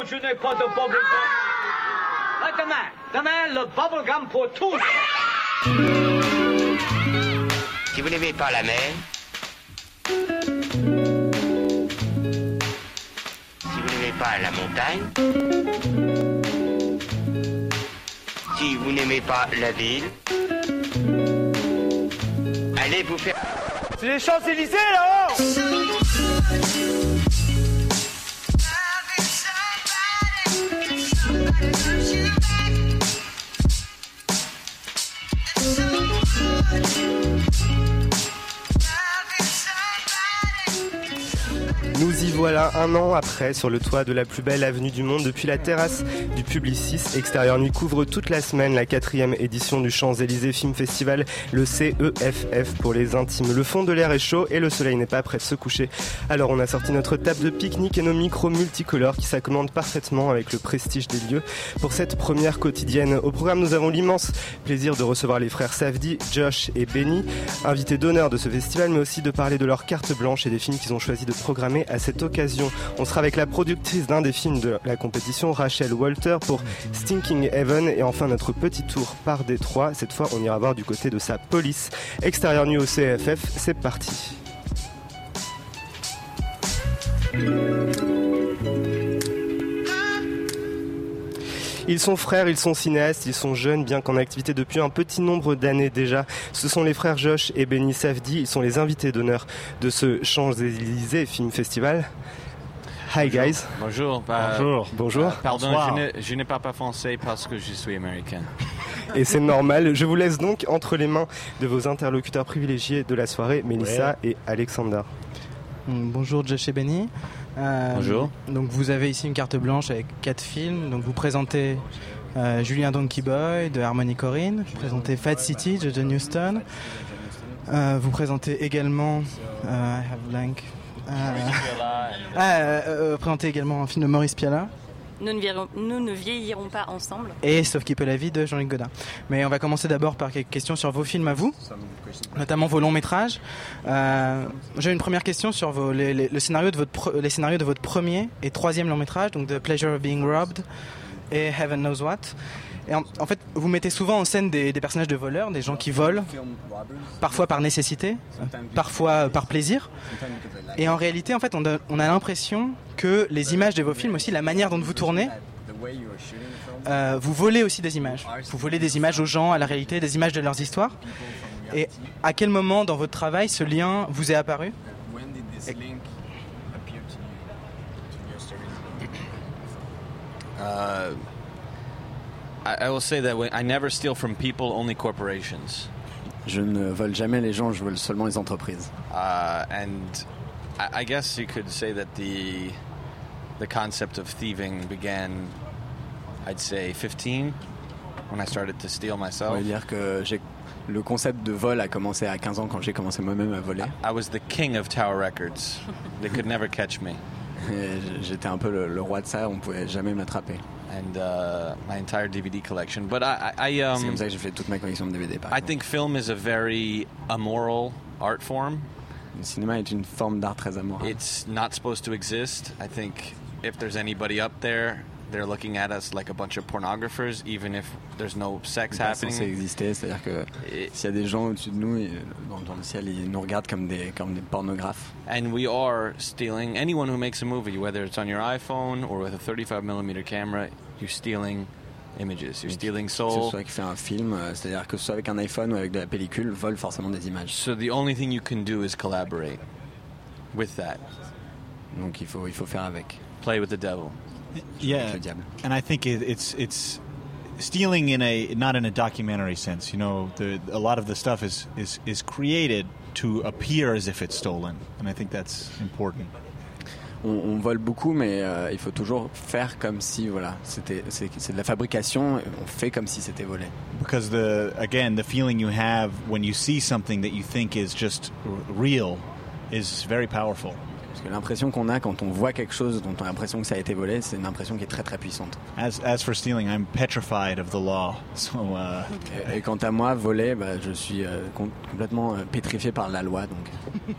Non, je n'ai pas de bubblegum. Ah, demain, demain, le bubblegum pour tous. Si vous n'aimez pas la mer, si vous n'aimez pas la montagne, si vous n'aimez pas la ville, allez vous faire... C'est les Champs-Élysées, là-haut Un an après sur le toit de la plus belle avenue du monde depuis la terrasse du Publicis. Extérieur Nuit couvre toute la semaine la quatrième édition du Champs-Élysées Film Festival, le CEFF pour les intimes. Le fond de l'air est chaud et le soleil n'est pas prêt de se coucher. Alors on a sorti notre table de pique-nique et nos micros multicolores qui s'accommandent parfaitement avec le prestige des lieux pour cette première quotidienne. Au programme, nous avons l'immense plaisir de recevoir les frères Savdi, Josh et Benny, invités d'honneur de ce festival, mais aussi de parler de leur carte blanche et des films qu'ils ont choisi de programmer à cette occasion. On sera avec la productrice d'un des films de la compétition, Rachel Walter, pour Stinking Heaven. Et enfin, notre petit tour par Détroit. Cette fois, on ira voir du côté de sa police. Extérieur nu au CFF, c'est parti. Ils sont frères, ils sont cinéastes, ils sont jeunes, bien qu'en activité depuis un petit nombre d'années déjà. Ce sont les frères Josh et Benny Safdie, ils sont les invités d'honneur de ce Champs-Élysées Film Festival. Hi guys. Bonjour. bah, Bonjour. Bonjour. euh, pardon, Bonsoir. je ne, parle pas français parce que je suis américain. Et c'est normal. Je vous laisse donc entre les mains de vos interlocuteurs privilégiés de la soirée, Mélissa et Alexander. Mm, Bonjour Josh et Benny. Euh, Bonjour. Donc vous avez ici une carte blanche avec quatre films. Donc vous présentez euh, Julien Donkey Boy de Harmony Corinne. Vous présentez Fat City de John Huston. Euh, vous présentez également euh, I have blank. Euh, ah, euh, euh, également un film de Maurice Piala Nous ne, vieillirons, nous ne vieillirons pas ensemble. et Sauf qui peut la vie de Jean-Luc Godin. Mais on va commencer d'abord par quelques questions sur vos films à vous, notamment vos longs métrages. Euh, J'ai une première question sur vos, les, les- le scénario de votre, les scénarios de votre premier et troisième long métrage, donc The Pleasure of Being Robbed et Heaven Knows What. Et en, en fait, vous mettez souvent en scène des, des personnages de voleurs, des gens qui volent, parfois par nécessité, parfois par plaisir. Et en réalité, en fait, on a, on a l'impression que les images de vos films, aussi la manière dont vous tournez, euh, vous volez aussi des images. Vous volez des images aux gens, à la réalité, des images de leurs histoires. Et à quel moment dans votre travail ce lien vous est apparu? Uh, I, I will say that when, I never steal from people, only corporations. Je ne vole jamais les gens, je vole seulement les entreprises. Uh, and I, I guess you could say that the the concept of thieving began, I'd say, 15 when I started to steal myself. va dire que j'ai le concept de vol a commencé à 15 ans quand j'ai commencé moi-même à voler. I was the king of Tower Records. they could never catch me. J'étais un peu le, le roi de ça, on pouvait jamais m'attraper. And uh, my entire DVD collection. But I, I, I, C'est um, comme ça que j'ai fait toute ma collection de DVD. Par I think film is a very immoral art form. Le cinéma est une forme d'art très amoureux. It's not supposed to exist. I think if there's anybody up there, they're looking at us like a bunch of pornographers, even if there's no sex C'est pas censé happening. c'est-à-dire que s'il y a des gens au-dessus de nous, euh, dans, dans le ciel, ils nous regardent comme des, comme des pornographes. And we are stealing anyone who makes a movie, whether it's on your iPhone or with a 35 millimeter camera. You're stealing images. You're stealing Que ce soul. soit qui fait un film, euh, c'est-à-dire que soit avec un iPhone ou avec de la pellicule, vole forcément des images. So the only thing you can do is collaborate with that. Donc il faut, il faut faire avec. Play with the devil. Diable. and I think it, it's it's stealing in a not in a documentary sense. You know, the, a lot of the stuff is, is is created to appear as if it's stolen, and I think that's important. On, on vole beaucoup, mais euh, il faut toujours faire comme si, voilà, c'était, c'est, c'est de la fabrication. On fait comme si c'était volé. Because the again, the feeling you have when you see something that you think is just real is very powerful. Que l'impression qu'on a quand on voit quelque chose dont on a l'impression que ça a été volé, c'est une impression qui est très très puissante. As as for stealing, I'm petrified of the law. So uh, Et, et quant à moi, voler, bah, je suis euh, com- complètement euh, pétrifié par la loi. Donc,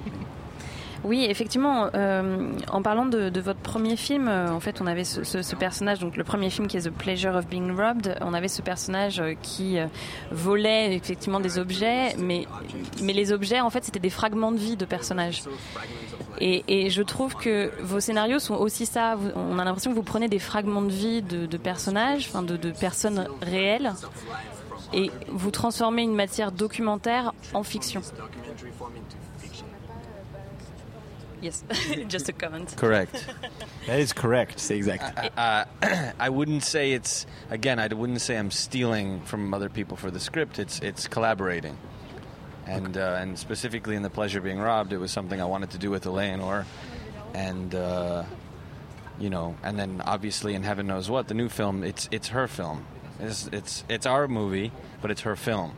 Oui, effectivement. euh, en parlant de, votre premier film, euh, en fait, on avait ce, personnage, donc le premier film qui est The Pleasure of Being Robbed. On avait ce personnage euh, qui volait effectivement des objets, mais mais les objets, en fait, c'était des fragments de vie de personnages. Et, je trouve que vos scénarios sont aussi ça. On a l'impression que vous prenez des fragments de vie de, personnages, enfin de personnes réelles, et vous transformez une matière documentaire en fiction. Yes, just a comment. Correct. That is correct. C'est exact. uh, I wouldn't say it's again. I wouldn't say I'm stealing from other people for the script. It's it's collaborating, and uh, and specifically in the pleasure being robbed, it was something I wanted to do with Eleanor, and uh, you know, and then obviously in Heaven Knows What, the new film, it's it's her film. It's it's it's our movie, but it's her film.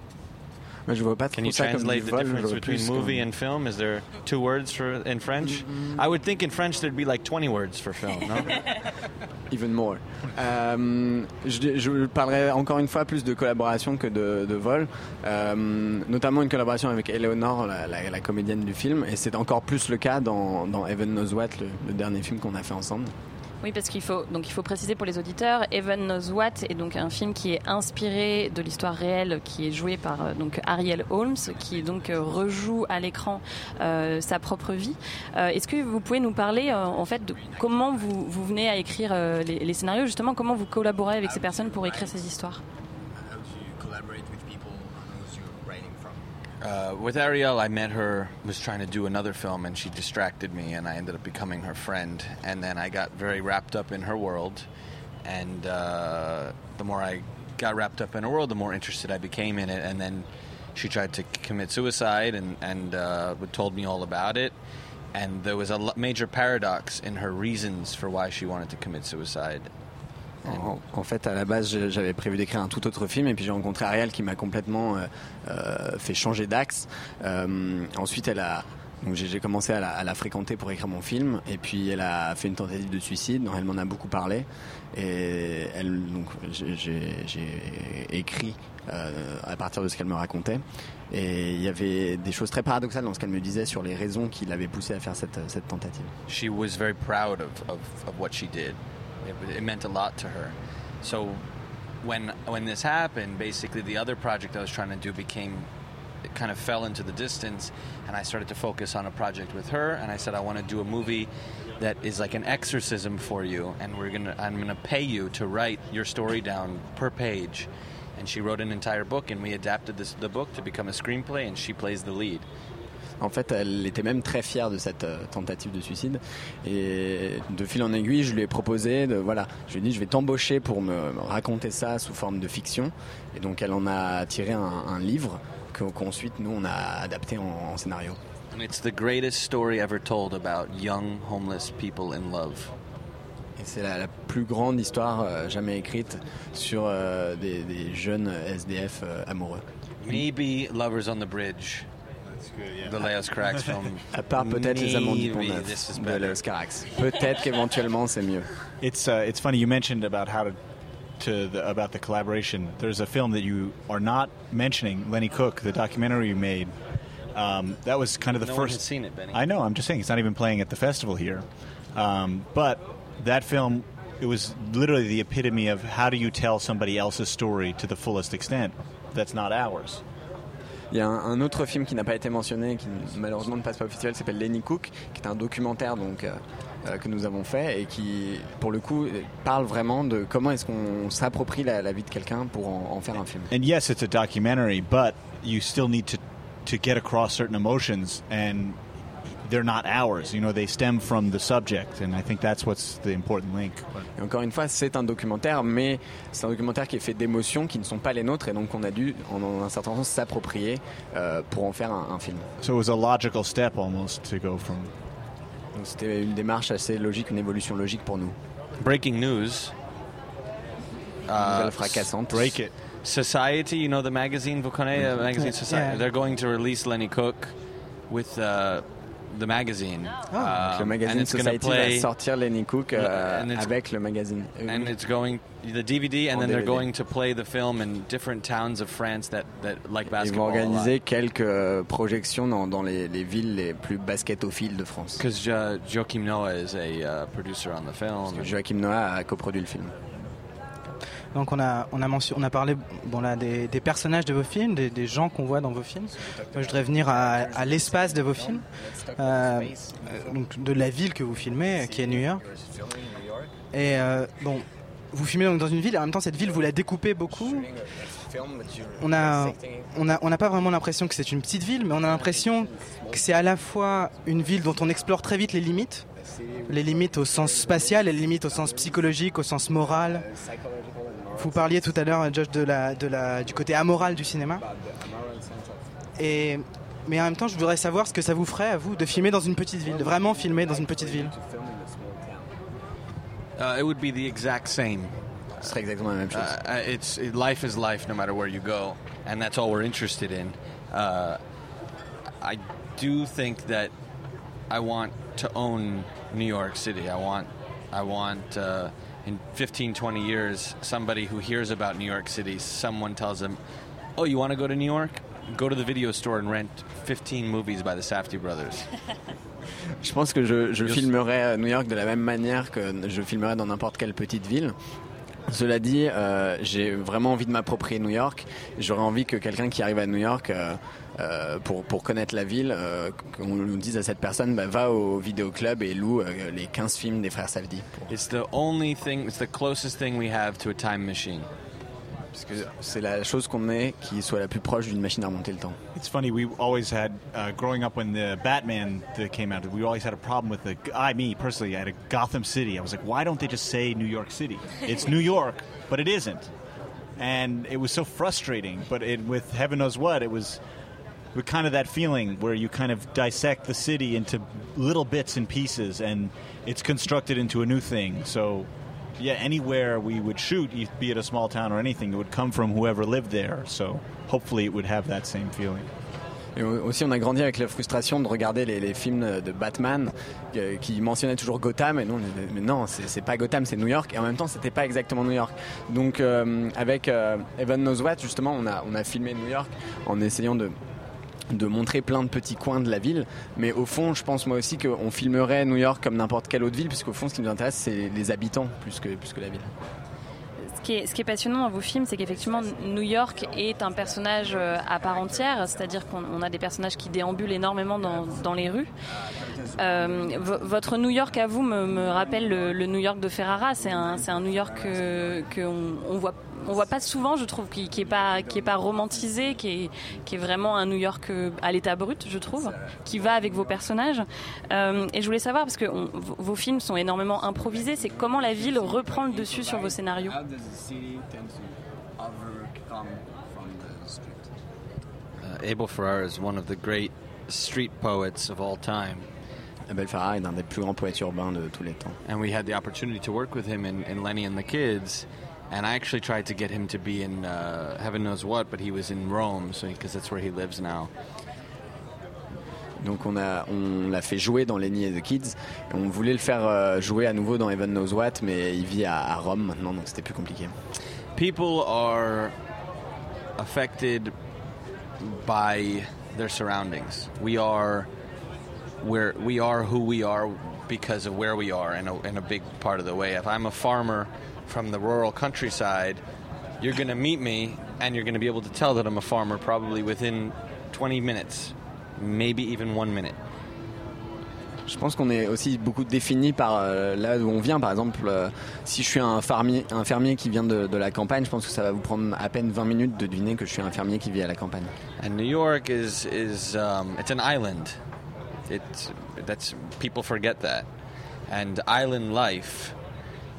Moi, je vois pas Can you ça comme du translate the difference between movie comme- and film? Is there two words for in French? I would think in French there'd be like 20 words for film. No? Even more. Euh, je, je parlerai encore une fois plus de collaboration que de, de vol, Euh, notamment une collaboration avec Eleanor, la, la- la comédienne du film, et c'est encore plus le cas dans, dans Heaven Knows What, le, le dernier film qu'on a fait ensemble. Oui, parce qu'il faut donc il faut préciser pour les auditeurs, Evan Knows What est donc un film qui est inspiré de l'histoire réelle qui est jouée par euh, donc Ariel Holmes, qui donc euh, rejoue à l'écran euh, sa propre vie. Est-ce que vous pouvez nous parler en fait de comment vous, vous venez à écrire les, les scénarios, justement comment vous collaborez avec ces personnes pour écrire ces histoires? Uh, with Ariel, I met her, was trying to do another film, and she distracted me, and I ended up becoming her friend. And then I got very wrapped up in her world, and uh, the more I got wrapped up in her world, the more interested I became in it. And then she tried to commit suicide, and and uh, told me all about it. And there was a major paradox in her reasons for why she wanted to commit suicide. En, en fait, à la base, j'avais prévu d'écrire un tout autre film, et puis j'ai rencontré Ariel qui m'a complètement euh, euh, fait changer d'axe. Euh, ensuite, elle a. Donc j'ai commencé à la, à la fréquenter pour écrire mon film et puis elle a fait une tentative de suicide dont elle m'en a beaucoup parlé et elle donc j'ai- écrit euh, à partir de ce qu'elle me racontait et il y avait des choses très paradoxales dans ce qu'elle me disait sur les raisons qui l'avaient poussée à faire cette, cette tentative. she was very proud of, of, of what she did. It, it meant a lot to her. So when when this happened, basically the other project I was trying to do became it kind of fell into the distance, and I started to focus on a project with her. And I said I want to do a movie that is like an exorcism for you, and we're gonna I'm gonna pay you to write your story down per page. And she wrote an entire book, and we adapted this, the book to become a screenplay, and she plays the lead. En fait, elle était même très fière de cette euh, tentative de suicide. Et de fil en aiguille, je lui ai proposé de voilà, je lui ai dit je vais t'embaucher pour me me raconter ça sous forme de fiction. Et donc elle en a tiré un, un livre que- qu'ensuite nous on a adapté en, en scénario. And it's the greatest story ever told about young homeless people in love. Et c'est la, la plus grande histoire euh, jamais écrite sur euh, des, des jeunes SDF euh, amoureux. Maybe Lovers on the Bridge, the Leos Carax film. À part peut-être les amants du Pont-Neuf this is de better. Léos Carax. Peut-être qu'éventuellement c'est mieux. It's uh, it's funny you mentioned about how to to the, about the collaboration. There's a film that you are not mentioning, Lenny Cook, the documentary you made. Um, that was kind of the No one first. has seen it, Benny. I know. I'm just saying it's not even playing at the festival here. Um, but that film, it was literally the epitome of how do you tell somebody else's story to the fullest extent. That's not ours. Il y a un, autre film qui n'a pas été mentionné, qui malheureusement ne passe pas au festival, s'appelle Lenny Cook, qui est un documentaire donc euh, euh, que nous avons fait et qui, pour le coup, parle vraiment de comment est-ce qu'on s'approprie la, vie de quelqu'un pour en, faire un film. And yes, it's a documentary, but you still need to to get across certain emotions, and they're not ours. You know, they stem from the subject, and I think that's what's the important link. Et encore une fois, c'est un documentaire, mais c'est un documentaire qui est fait d'émotions qui ne sont pas les nôtres et donc on a dû, en, un certain sens, s'approprier euh, pour en faire un, un film. So it was a logical step almost to go from. Donc c'était une démarche assez logique, une évolution logique pour nous. Breaking news. Nouvelle fracassante. Break it. Society, you know the magazine, vous connaissez, uh, magazine Society? Yeah. They're going to release Lenny Cook with uh, the magazine. Le Um, and magazine Society play, va sortir Lenny Cook And it's- avec le magazine. And it's going the DVD, and En then they're DVD. going to play the film in different towns of France that, that like Ils vont basketball. organiser quelques euh, projections dans, dans les, les villes les plus basketophiles de France. Because uh, Joachim Noah is a uh, producer on the film. Joachim Noah a coproduit le film. Donc on a on a on a parlé bon là des, personnages de vos films, des, gens qu'on voit dans vos films. Moi, je voudrais venir à, l'espace de vos films, euh, donc de la ville que vous filmez, qui est New York. Et euh, bon, vous filmez donc dans une ville, et en même temps cette ville vous la découpez beaucoup. On a on a on n'a pas vraiment l'impression que c'est une petite ville, mais on a l'impression que c'est à la fois une ville dont on explore très vite les limites, les limites au sens spatial, les limites au sens psychologique, au sens moral. Vous parliez tout à l'heure, Josh, de la, de la, du côté amoral du cinéma. Et, mais en même temps, je voudrais savoir ce que ça vous ferait à vous de filmer dans une petite ville, de vraiment filmer dans une petite ville. Uh, it would be the exact same. Ce serait exactement la même chose. Uh, uh, it's it, life is life, no matter where you go, and that's all we're interested in. Uh, I do think that I want to own New York City. I want, I want uh, in 15, 20 years, somebody who hears about New York City, someone tells them, "Oh, you want to go to New York? Go to the video store and rent 15 movies by the Safdie brothers." Je pense que je, je filmerais à New York de la même manière que je filmerais dans n'importe quelle petite ville. Cela dit, euh, j'ai vraiment envie de m'approprier New York. J'aurais envie que quelqu'un qui arrive à New York euh, euh, pour, pour connaître la ville, euh, qu'on nous dise à cette personne, bah, va au vidéoclub et loue euh, les 15 films des frères Safdie. It's the only thing. It's the closest thing we have to a time machine. Parce que c'est la chose qu'on ait qui soit la plus proche d'une machine à remonter le temps. It's funny. We always had, uh, growing up when the Batman came out, we always had a problem with the. I, me personally, I had a Gotham City. I was like, why don't they just say New York City? It's New York, but it isn't. And it was so frustrating. But it, with heaven knows what, it was with kind of that feeling where you kind of dissect the city into little bits and pieces, and it's constructed into a new thing. So. Yeah, anywhere we would shoot, be it a small town or anything, it would come from whoever lived there. So hopefully it would have that same feeling. Et aussi, on a grandi avec la frustration de regarder les, les films de Batman euh, qui mentionnaient toujours Gotham. Et nous, mais non, c'est pas Gotham, c'est New York. Et en même temps, c'était pas exactement New York. Donc, euh, avec euh, Evan Knows What, justement, on a, on a filmé New York en essayant de de montrer plein de petits coins de la ville mais au fond je pense moi aussi qu'on filmerait New York comme n'importe quelle autre ville puisqu'au fond ce qui nous intéresse c'est les habitants plus que, que la ville Ce qui, est, passionnant dans vos films, c'est qu'effectivement, New York est un personnage euh, à part entière, c'est-à-dire qu'on on a des personnages qui déambulent énormément dans, dans les rues. Euh, vo- votre New York à vous me, rappelle le, New York de Ferrara. C'est un, un New York que qu'on on voit. On voit pas souvent, je trouve, qui, qui est pas qui est pas romantisé, qui est qui est vraiment un New York euh, à l'état brut, je trouve, qui va avec vos personnages. Euh, et je voulais savoir parce que on- vos vos films sont énormément improvisés. C'est comment la ville reprend le dessus sur vos scénarios? Uh, Abel Ferrara is one of the great street poets of all time. Abel Ferrara est un des plus grands poètes urbains de tous les temps And we had the opportunity to work with him in, in Lenny and the Kids. And I actually tried to get him to be in uh, heaven knows what, but he was in Rome, so because that's where he lives now. Donc on a on l'a fait jouer dans Lenny et the Kids. Et on voulait le faire euh, jouer à nouveau dans Heaven Knows What, mais il vit à, à Rome maintenant, donc c'était plus compliqué. People are affected by their surroundings. We are where we are who we are because of where we are in a, in a big part of the way. If I'm a farmer from the rural countryside, you're going to meet me and you're going to be able to tell that I'm a farmer probably within 20 minutes, maybe even one minute. Je pense qu'on est aussi beaucoup défini par euh, là où on vient. Par exemple, euh, si je suis un fermier, un fermier qui vient de, de la campagne, je pense que ça va vous prendre à peine 20 minutes de deviner que je suis un fermier qui vit à la campagne. And New York is is um, it's an island. It's that's people forget that. And island life,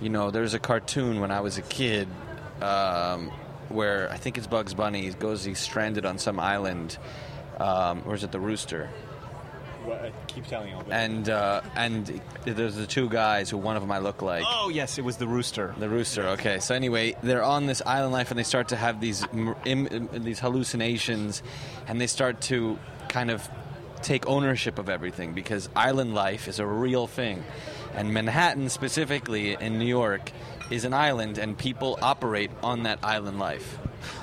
you know, there's a cartoon when I was a kid um, where I think it's Bugs Bunny. He goes, he's stranded on some island. Um, or is it the rooster? keep telling you. And uh, and there's the two guys who one of them I look like. Oh yes, it was the rooster. The rooster. Okay. So anyway, they're on this island life, and they start to have these Im, im- these hallucinations, and they start to kind of take ownership of everything because island life is a real thing. And Manhattan, specifically in New York, is an island and people operate on that island life.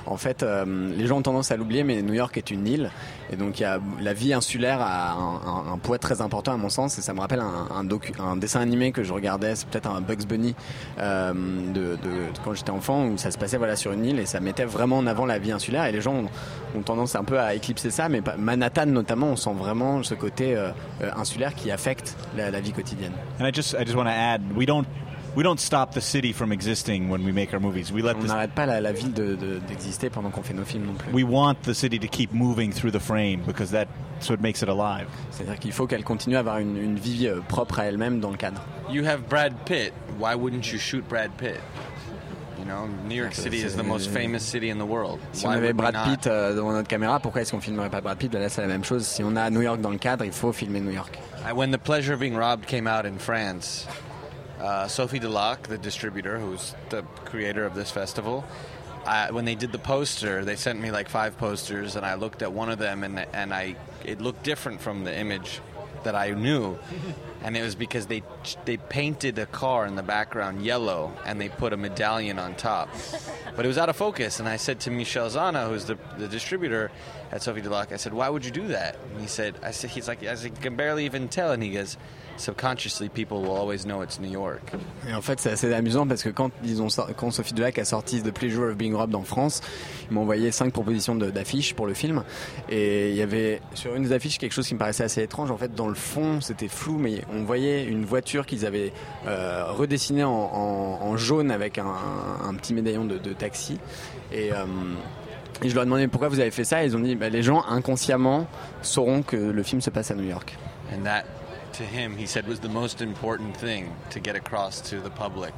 En fait, euh, les gens ont tendance à l'oublier, mais New York est une île. Et donc, y a, la vie insulaire a un, poids très important à mon sens. Et ça me rappelle un, dessin animé que je regardais, c'est peut-être un Bugs Bunny euh, de, quand j'étais enfant, où ça se passait voilà, sur une île et ça mettait vraiment en avant la vie insulaire. Et les gens ont, tendance un peu à éclipser ça, mais Manhattan notamment, on sent vraiment ce côté euh, insulaire qui affecte la, vie quotidienne. And I just I just want to add, we don't we don't stop the city from existing when we make our movies. We let On the n'arrête pas la, la ville de- de- d'exister pendant qu'on fait nos films non plus. we want the city to keep moving through the frame because that's what makes it alive. C'est-à-dire qu'il faut qu'elle continue à avoir une, une vie euh, propre à elle-même dans le cadre. You have Brad Pitt. Why wouldn't you shoot Brad Pitt? You know, New York City is the most famous city in the world. Si Why on avait Brad? Pitt euh, devant notre caméra, pourquoi est-ce qu'on filmerait pas Brad Pitt? Là, c'est la même chose. Si on a New York dans le cadre, il faut filmer New York. I- When The Pleasure of Being Robbed came out in France, uh, Sophie Delac, the distributor, who's the creator of this festival, I, when they did the poster, they sent me like five posters, and I looked at one of them, and and I it looked different from the image that I knew, and it was because they they painted a car in the background yellow, and they put a medallion on top, but it was out of focus. And I said to Michel Zana, who's the the distributor at Sophie Delac, I said, "Why would you do that?" And he said, "I said he's like I said, you can barely even tell," and he goes. Subconsciously, people will always know it's New York. Et en fait, c'est assez amusant parce que quand, ils quand Sophie Delac a sorti The Pleasure of Being Robbed en France, ils m'ont envoyé cinq propositions d'affiches pour le film. Et il y avait sur une des affiches quelque chose qui me paraissait assez étrange. En fait, dans le fond, c'était flou, mais on voyait une voiture qu'ils avaient euh, redessinée en, jaune avec un, petit médaillon de, taxi. Euh, et je leur ai demandé pourquoi vous avez fait ça? Et ils ont dit bah, les gens inconsciemment sauront que le film se passe à New York. And that, to him, he said was the most important thing to get across to the public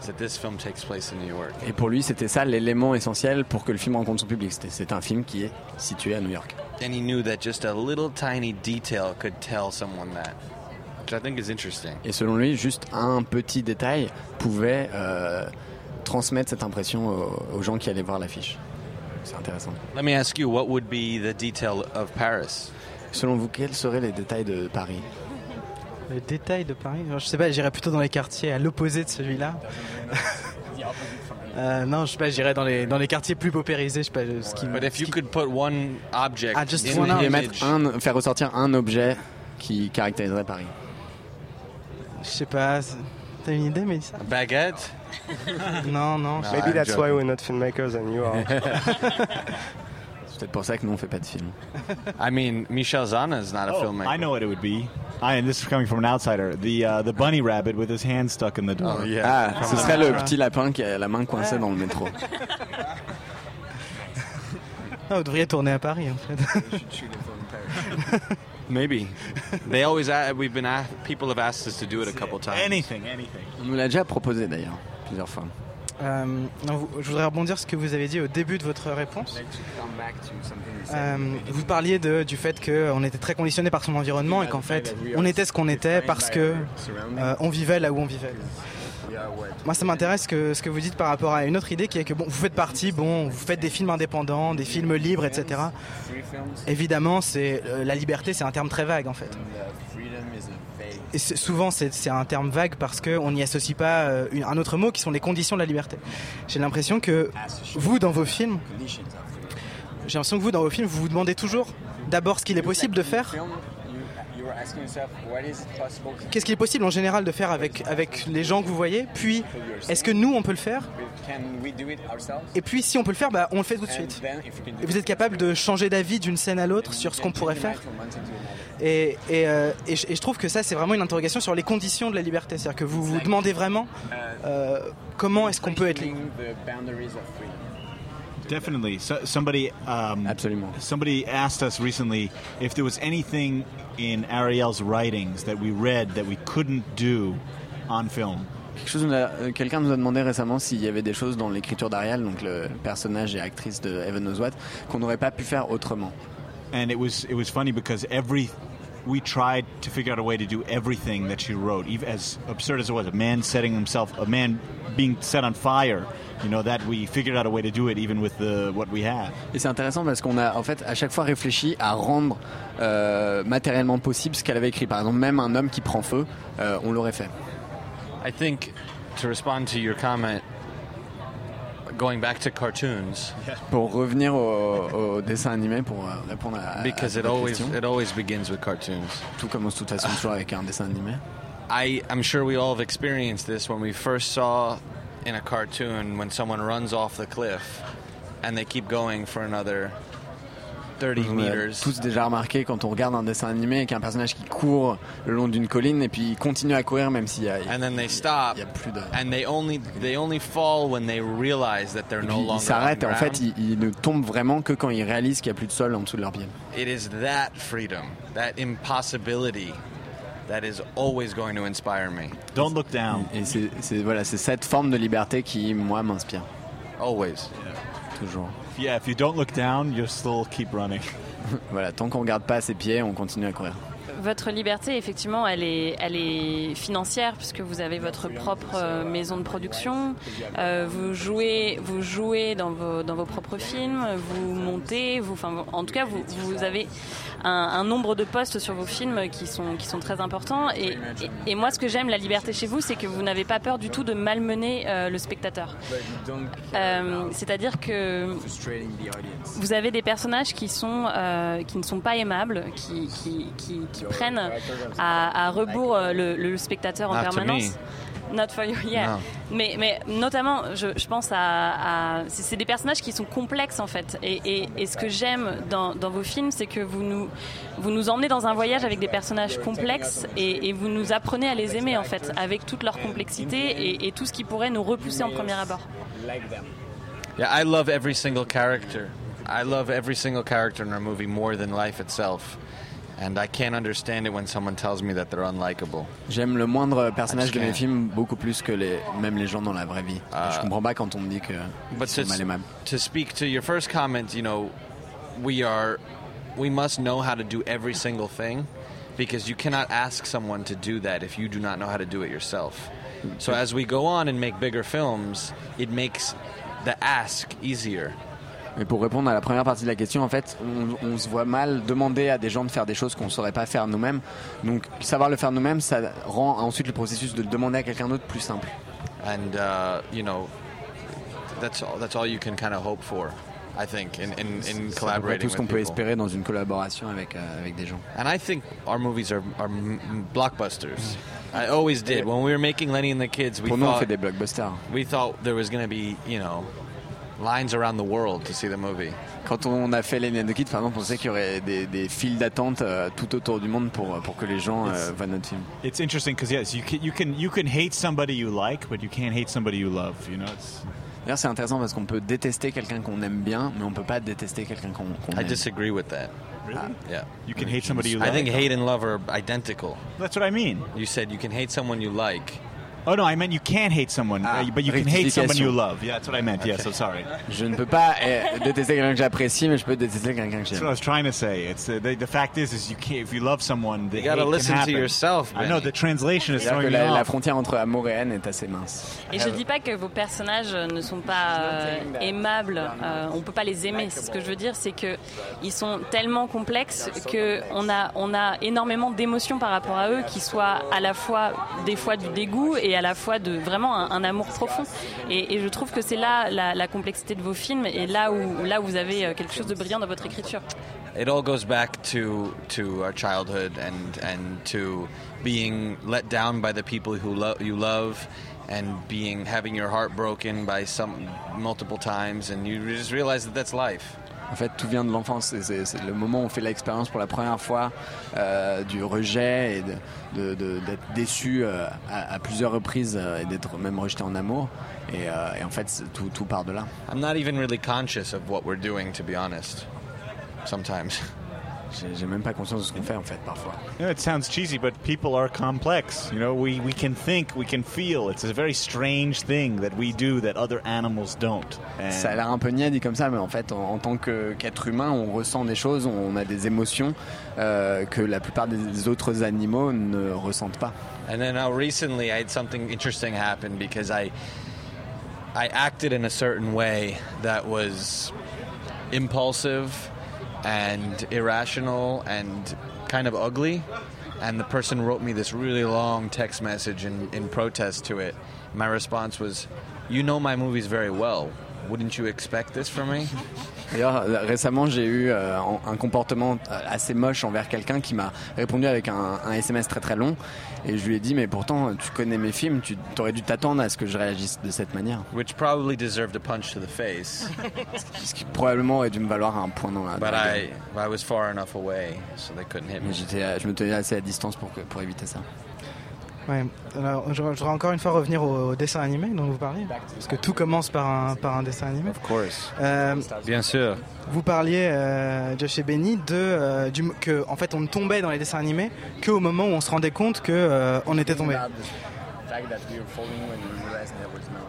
is that this film takes place in New York. Et pour lui, c'était ça l'élément essentiel pour que le film rencontre son public. C'est un film qui est situé à New York. And he knew that just a little tiny detail could tell someone that, which I think is interesting. Et selon lui, juste un petit détail pouvait euh, transmettre cette impression aux, aux gens qui allaient voir l'affiche. C'est intéressant. Let me ask you, what would be the detail of Paris? Selon vous, quels seraient les détails de Paris? Le détail de Paris, je sais pas, j'irais plutôt dans les quartiers à l'opposé de celui-là. Euh, non, je sais pas, j'irais dans les, dans les quartiers plus paupérisés, je sais pas, ce qui me- But if you could put one object Ah, just in one the Et object. mettre image, un, faire ressortir un objet qui caractériserait Paris. Je sais pas, t'as une idée, Mélissa? Baguette. Non, non. je- Maybe I'm that's joking. why we're not filmmakers and you are. C'est peut-être pour ça que nous on fait pas de film. I mean, Michel Zana is not a Oh, filmmaker. I know what it would be. I and this is coming from an outsider. The uh, the bunny rabbit with his hand stuck in the door. Oh yeah. Ah, ce serait le petit lapin qui a la main coincée dans le métro. Ah, vous devriez tourner à Paris, en fait. Maybe. they always a we've been asked, people have asked us to do it a couple times. Anything, anything. On nous l'a déjà proposé d'ailleurs, plusieurs fois. Euh, non, je voudrais rebondir sur ce que vous avez dit au début de votre réponse. Euh, vous parliez de, du fait qu'on était très conditionné par son environnement et qu'en fait, on était ce qu'on était parce que euh, on vivait là où on vivait. Moi, ça m'intéresse ce que vous dites par rapport à une autre idée qui est que bon, vous faites partie, bon, vous faites des films indépendants, des films libres, etc. Évidemment, c'est euh, la liberté, c'est un terme très vague en fait. Souvent, c'est un terme vague parce qu'on n'y associe pas euh, un autre mot qui sont les conditions de la liberté. J'ai l'impression que vous, dans vos films, j'ai l'impression que vous, dans vos films, vous vous demandez toujours d'abord ce qu'il est possible de faire. Qu'est-ce qu'il est possible en général de faire avec, avec les gens que vous voyez? Puis, est-ce que nous, on peut le faire? Et puis, si on peut le faire, bah, on le fait tout de suite. Et vous êtes capable de changer d'avis d'une scène à l'autre sur ce qu'on pourrait faire? Et, et, euh, et je, et je trouve que ça, c'est vraiment une interrogation sur les conditions de la liberté. C'est-à-dire que vous vous demandez vraiment euh, comment est-ce qu'on peut être libre. Definitely. So, somebody um, Absolument. somebody asked us recently if there was anything in Ariel's writings that we read that we couldn't do on film. Quelque euh, Quelqu'un nous a demandé récemment s'il y avait des choses dans l'écriture d'Ariel, donc le personnage et actrice de Evan What, qu'on n'aurait pas pu faire autrement. and it was it was funny because every we tried to figure out a way to do everything that she wrote, even as absurd as it was. A man setting himself, a man being set on fire. You know that we figured out a way to do it even with the, what we had. Et c'est intéressant parce qu'on a en fait à chaque fois réfléchi à rendre euh, matériellement possible ce qu'elle avait écrit. Par exemple, même un homme qui prend feu, euh, on l'aurait fait. I think to respond to your comment, going back to cartoons, Pour revenir au, au dessin animé, pour euh, répondre à, à because it always question, it always begins with cartoons. tout commence de toute façon toujours avec un dessin animé. I I'm sure we all have experienced this when we first saw in a cartoon when someone runs off the cliff and they keep going for another 30 On a tous déjà remarqué quand on regarde un dessin animé avec un personnage qui court le long d'une colline et puis il continue à courir même s'il y a, And then they stop il y a plus de... and they only they only fall when they realize that they're Et no puis longer ils s'arrêtent et en fait ils, ils ne tombent vraiment que quand ils réalisent qu'il n'y a plus de sol en dessous de leurs pieds. It is that freedom, that impossibility that is always going to inspire me. Don't look down. Et c'est voilà, c'est cette forme de liberté qui, moi, m'inspire. Always. Toujours. Yeah, if you don't look down, you'll still keep running. Voilà, tant qu'on regarde pas ses pieds, on continue à courir. Votre liberté, effectivement, elle est, elle est financière puisque vous avez votre propre euh, maison de production. Euh, vous jouez, vous jouez dans vos, dans vos propres films. Vous montez. Enfin, en tout cas, vous, vous avez un, nombre de postes sur vos films qui sont, qui sont très importants. Et, et, moi, ce que j'aime la liberté chez vous, c'est que vous n'avez pas peur du tout de malmener euh, le spectateur. Euh, C'est-à-dire que vous avez des personnages qui sont qui ne sont pas aimables, qui, qui, qui prennent à, à rebours euh, le, le spectateur en Not to permanence. Not for you, yeah. Mais, mais notamment, je, je pense à, à- c'est des personnages qui sont complexes en fait. Et, et, et ce que j'aime dans, dans vos films, c'est que vous nous vous nous emmenez dans un voyage avec des personnages complexes et, et vous nous apprenez à les aimer en fait, avec toute leur complexité et, et tout ce qui pourrait nous repousser en premier abord. Yeah, I love every single character. I love every single character in our movie more than life itself. And I can't understand it when someone tells me that they're unlikable. J'aime le moindre personnage de mes films beaucoup plus que les, même les gens dans la vraie vie. Et je ah. comprends pas quand on me dit que But to, mal aimable. to speak to your first comment, you know, we are, we must know how to do every single thing because you cannot ask someone to do that if you do not know how to do it yourself. So as we go on and make bigger films, it makes the ask easier. Mais pour répondre à la première partie de la question, en fait, on, on se voit mal demander à des gens de faire des choses qu'on ne saurait pas faire nous-mêmes. Donc, savoir le faire nous-mêmes, ça rend ensuite le processus de le demander à quelqu'un d'autre plus simple. and uh, you know that's all that's all you can kind of hope for I think in, in, collaborating tout ce qu'on with peut espérer dans une collaboration avec, euh, avec des gens. and I think our movies are, are blockbusters I always did when we were making Lenny and the Kids we Pour nous, on thought fait des blockbusters. we thought there was going to be you know lines around the world to see the movie Quand on a fait les Nine Kids, par exemple, on sait qu'il y aurait des, des files d'attente euh, tout autour du monde pour, pour que les gens euh, voient notre film. It's interesting because yes, you can you can you can hate somebody you like, but you can't hate somebody you love. You know, it's, D'ailleurs, c'est intéressant parce qu'on peut détester quelqu'un qu'on aime bien, mais on peut pas détester quelqu'un qu'on qu'on I disagree with that ah, yeah you can hate somebody you I like. think hate and love are identical That's what I mean. you said you can hate someone you like Oh no, I meant you can't hate someone, Ah, but you can hate someone you love. Yeah, that's what I meant. Yes, I'm sorry. Je ne peux pas euh, détester quelqu'un que j'apprécie, mais je peux détester quelqu'un que That's what I j'aime. was trying to say. It's uh, the, the fact is, is you can't if you love someone, the You gotta hate can listen to yourself, I know Benny. the translation is throwing que me la, la frontière entre amour et haine est assez mince. Et je dis pas que vos personnages ne sont pas euh, aimables, euh, on peut pas les aimer. Ce que je veux dire, c'est que ils sont tellement complexes que on a on a énormément d'émotions par rapport à eux, qui soient à la fois des fois du dégoût et à la fois de vraiment un, un amour profond. Et, et je trouve que c'est là la, la complexité de vos films et là où là où vous avez euh, quelque chose de brillant dans votre écriture. it all goes back to to our childhood and and to being let down by the people who lo- you love and being having your heart broken by some multiple times and you just realize that that's life En fait, tout vient de l'enfance. C'est- le moment où on fait l'expérience pour la première fois euh, du rejet et d'être déçu euh, à, plusieurs reprises euh, et d'être même rejeté en amour. Et, en fait, tout part de là. i'm not even really conscious of what we're doing to be honest sometimes j'ai- même pas conscience de ce qu'on fait en fait parfois. You know, it sounds cheesy, but people are complex. You know, we, we can think, we can feel. It's a very strange thing that we do that other animals don't. And Ça a l'air un peu niais dit comme ça, mais en fait, en, en tant qu'être humain, on ressent des choses, on a des émotions euh, que la plupart des autres animaux ne ressentent pas. And then now recently I had something interesting happen because I I acted in a certain way that was impulsive and irrational and kind of ugly. And the person wrote me this really long text message in, in protest to it. My response was, You know my movies very well. Wouldn't you expect this from me? D'ailleurs, récemment, j'ai eu euh, un comportement euh, assez moche envers quelqu'un qui m'a répondu avec un, un SMS très très long. Et je lui ai dit, mais pourtant, tu connais mes films, tu aurais dû t'attendre à ce que je réagisse de cette manière. Which probably deserved a punch to the face. Ce qui probablement aurait dû me valoir un point dans la, But la I, gueule. I was far enough away, so they couldn't hit me. Mais j'étais, euh, je me tenais assez à distance pour, que- pour éviter ça. Ouais. Alors, je, je voudrais encore une fois revenir au, au dessin animé dont vous parliez, parce que tout commence par un, par un dessin animé. Of course. Euh, Bien sûr. vous parliez, euh, Josh et Benny, de euh, du, que en fait on ne tombait dans les dessins animés qu'au moment où on se rendait compte que euh, on était tombé.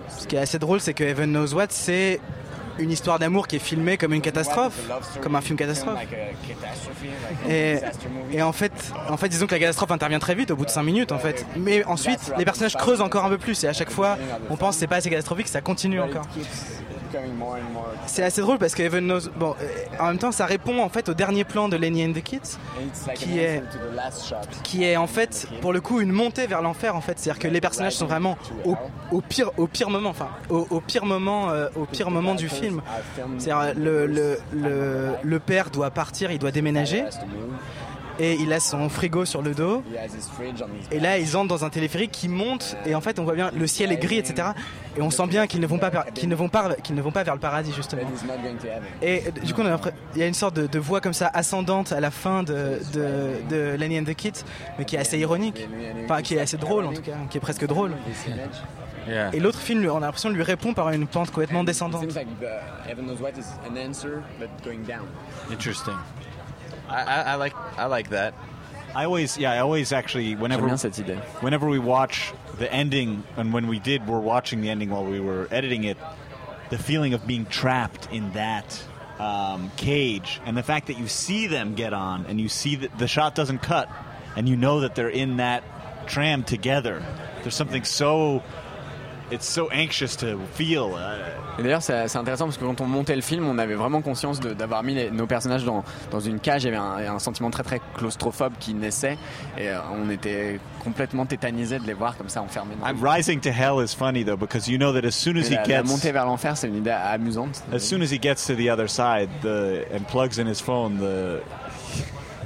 Ce qui est assez drôle, c'est que Heaven Knows What, c'est une histoire d'amour qui est filmée comme une catastrophe, comme un film catastrophe. Et, en fait, en fait, disons que la catastrophe intervient très vite, au bout de 5 minutes, en fait. Mais ensuite, les personnages creusent encore un peu plus, et à chaque fois, on pense que c'est pas assez catastrophique, ça continue encore. C'est assez drôle parce que Heaven Knows. Bon, euh, en même temps, ça répond en fait au dernier plan de Lenny and the Kids, qui est qui est en fait pour le coup une montée vers l'enfer en fait. C'est-à-dire que les personnages sont vraiment au, pire au pire moment, enfin au, pire moment euh, au pire moment du film. C'est-à-dire le, le, le père doit partir, il doit déménager et il a son frigo sur le dos. Et là, ils entrent dans un téléphérique qui monte et en fait, on voit bien le ciel est gris, etc. Et on sent bien qu'ils ne vont pas vers- qu'ils ne vont pas qu'ils ne vont pas vers le paradis justement. Et euh, du coup, on a l'impression- il y a une sorte de, de voix comme ça ascendante à la fin de, de, de Lenny and the Kids, mais qui est assez ironique, enfin qui est assez drôle en tout cas, qui est presque drôle. Yeah. Et l'autre film, on a l'impression lui répond par une pente complètement descendante. Interesting. I, I, I like I like that. I always, yeah, I always actually, whenever, bien cette idée. whenever we watch the ending, and when we did, we're watching the ending while we were editing it, the feeling of being trapped in that um, cage, and the fact that you see them get on, and you see that the shot doesn't cut, and you know that they're in that tram together. There's something so, it's so anxious to feel. Uh, Et d'ailleurs, c'est c'est intéressant parce que quand on montait le film, on avait vraiment conscience de- d'avoir mis les- nos personnages dans, dans une cage. Il y avait un, un sentiment très très claustrophobe qui naissait et euh, on était complètement tétanisés de les voir comme ça enfermés. Dans I'm rising to hell is funny though because you know that as soon as he la, gets montée vers l'enfer, c'est une idée amusante. As soon as he gets to the other side the, and plugs in his phone, the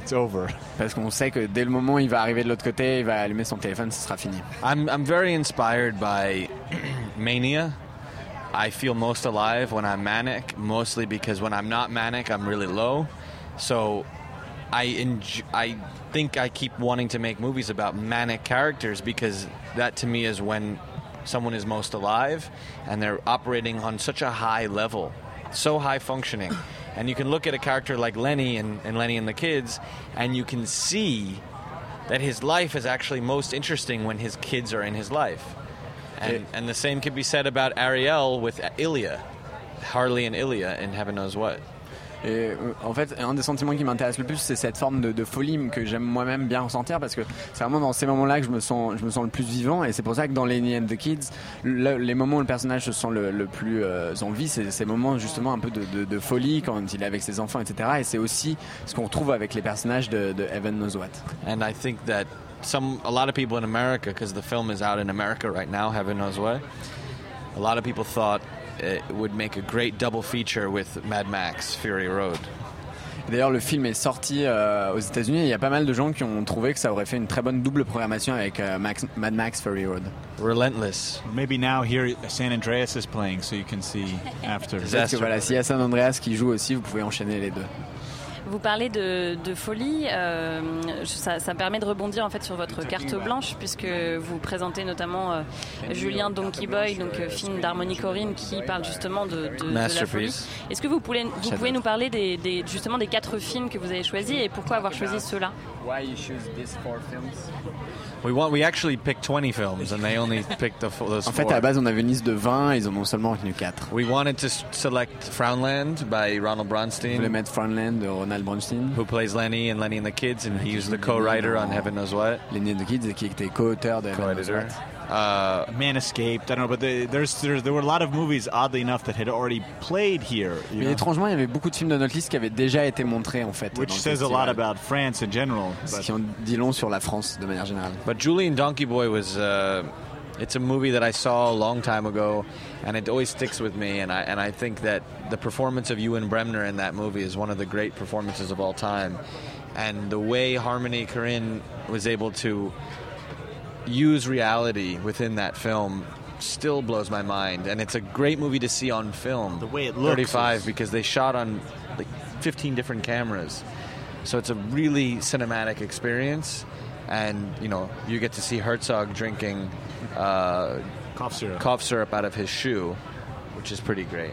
it's over. Parce qu'on sait que dès le moment où il va arriver de l'autre côté, il va allumer son téléphone, ce sera fini. I'm I'm very inspired by mania. I feel most alive when I'm manic, mostly because when I'm not manic, I'm really low. So I I think I keep wanting to make movies about manic characters because that to me is when someone is most alive and they're operating on such a high level, so high functioning. And you can look at a character like Lenny and, and Lenny and the kids, and you can see that his life is actually most interesting when his kids are in his life. And, and the same could be said about Ariel with Ilya, Harley and Ilya in Heaven Knows What. Et euh, en fait, un des sentiments qui m'intéresse le plus, c'est cette forme de, de folie que j'aime moi-même bien ressentir parce que c'est vraiment dans ces moments-là que je me sens, je me sens le plus vivant. Et c'est pour ça que dans Lenny and the Kids, le- les moments où le personnage se sent le, le plus euh, en vie, c'est ces moments justement un peu de, de- de folie quand il est avec ses enfants, etc. Et c'est aussi ce qu'on retrouve avec les personnages de, Heaven Knows What. And I think that some a lot of people in America, because the film is out in America right now, Heaven Knows What, a lot of people thought it would make a great double feature with Mad Max Fury Road. D'ailleurs, le film est sorti euh, aux États-Unis et il y a pas mal de gens qui ont trouvé que ça aurait fait une très bonne double programmation avec euh, Max- Mad Max Fury Road. Relentless. Maybe now here San Andreas is playing, so you can see after. Peut-être que voilà, s'il y a San Andreas qui joue aussi, vous pouvez enchaîner les deux. Vous parlez de, de folie, euh, ça, ça, permet de rebondir en fait sur votre carte blanche puisque vous présentez notamment euh, Julien Donkey Boy, donc euh, film d'Harmony Corinne qui parle justement de, de, de la folie. Est-ce que vous pouvez, vous pouvez nous parler des, des, justement des quatre films que vous avez choisis et pourquoi avoir choisi ceux-là? We want, we actually picked 20 films and they only picked the, those En fait, four. à la base, on avait une liste de 20, ils en ont seulement retenu 4. We wanted to select Frownland by Ronald On voulait Bronstein, mettre Frontland de Ronald Bronstein, who plays Lenny and Lenny and the Kids, and he was the co-writer on Heaven Knows What, Lenny and the Kids, qui était co-auteur de Heaven Knows co-editor. What. Uh, Man Escaped. I don't know, but the, there's, there's there were a lot of movies, oddly enough, that had already played here. Mais know, étrangement, il y avait beaucoup de films de notre liste qui avaient déjà été montrés en fait. which says a lot about France in general. Ce But qui en dit long sur la France de manière générale. but Julie and Donkey Boy was. Uh, it's a movie that I saw a long time ago, and it always sticks with me. And I and I think that the performance of Ewan Bremner in that movie is one of the great performances of all time. And the way Harmony Korine was able to use reality within that film still blows my mind. And it's a great movie to see on film. The way it looks 35 is- because they shot on like 15 different cameras. So it's a really cinematic experience. And, you know, you get to see Herzog drinking uh, cough syrup. cough syrup out of his shoe, which is pretty great.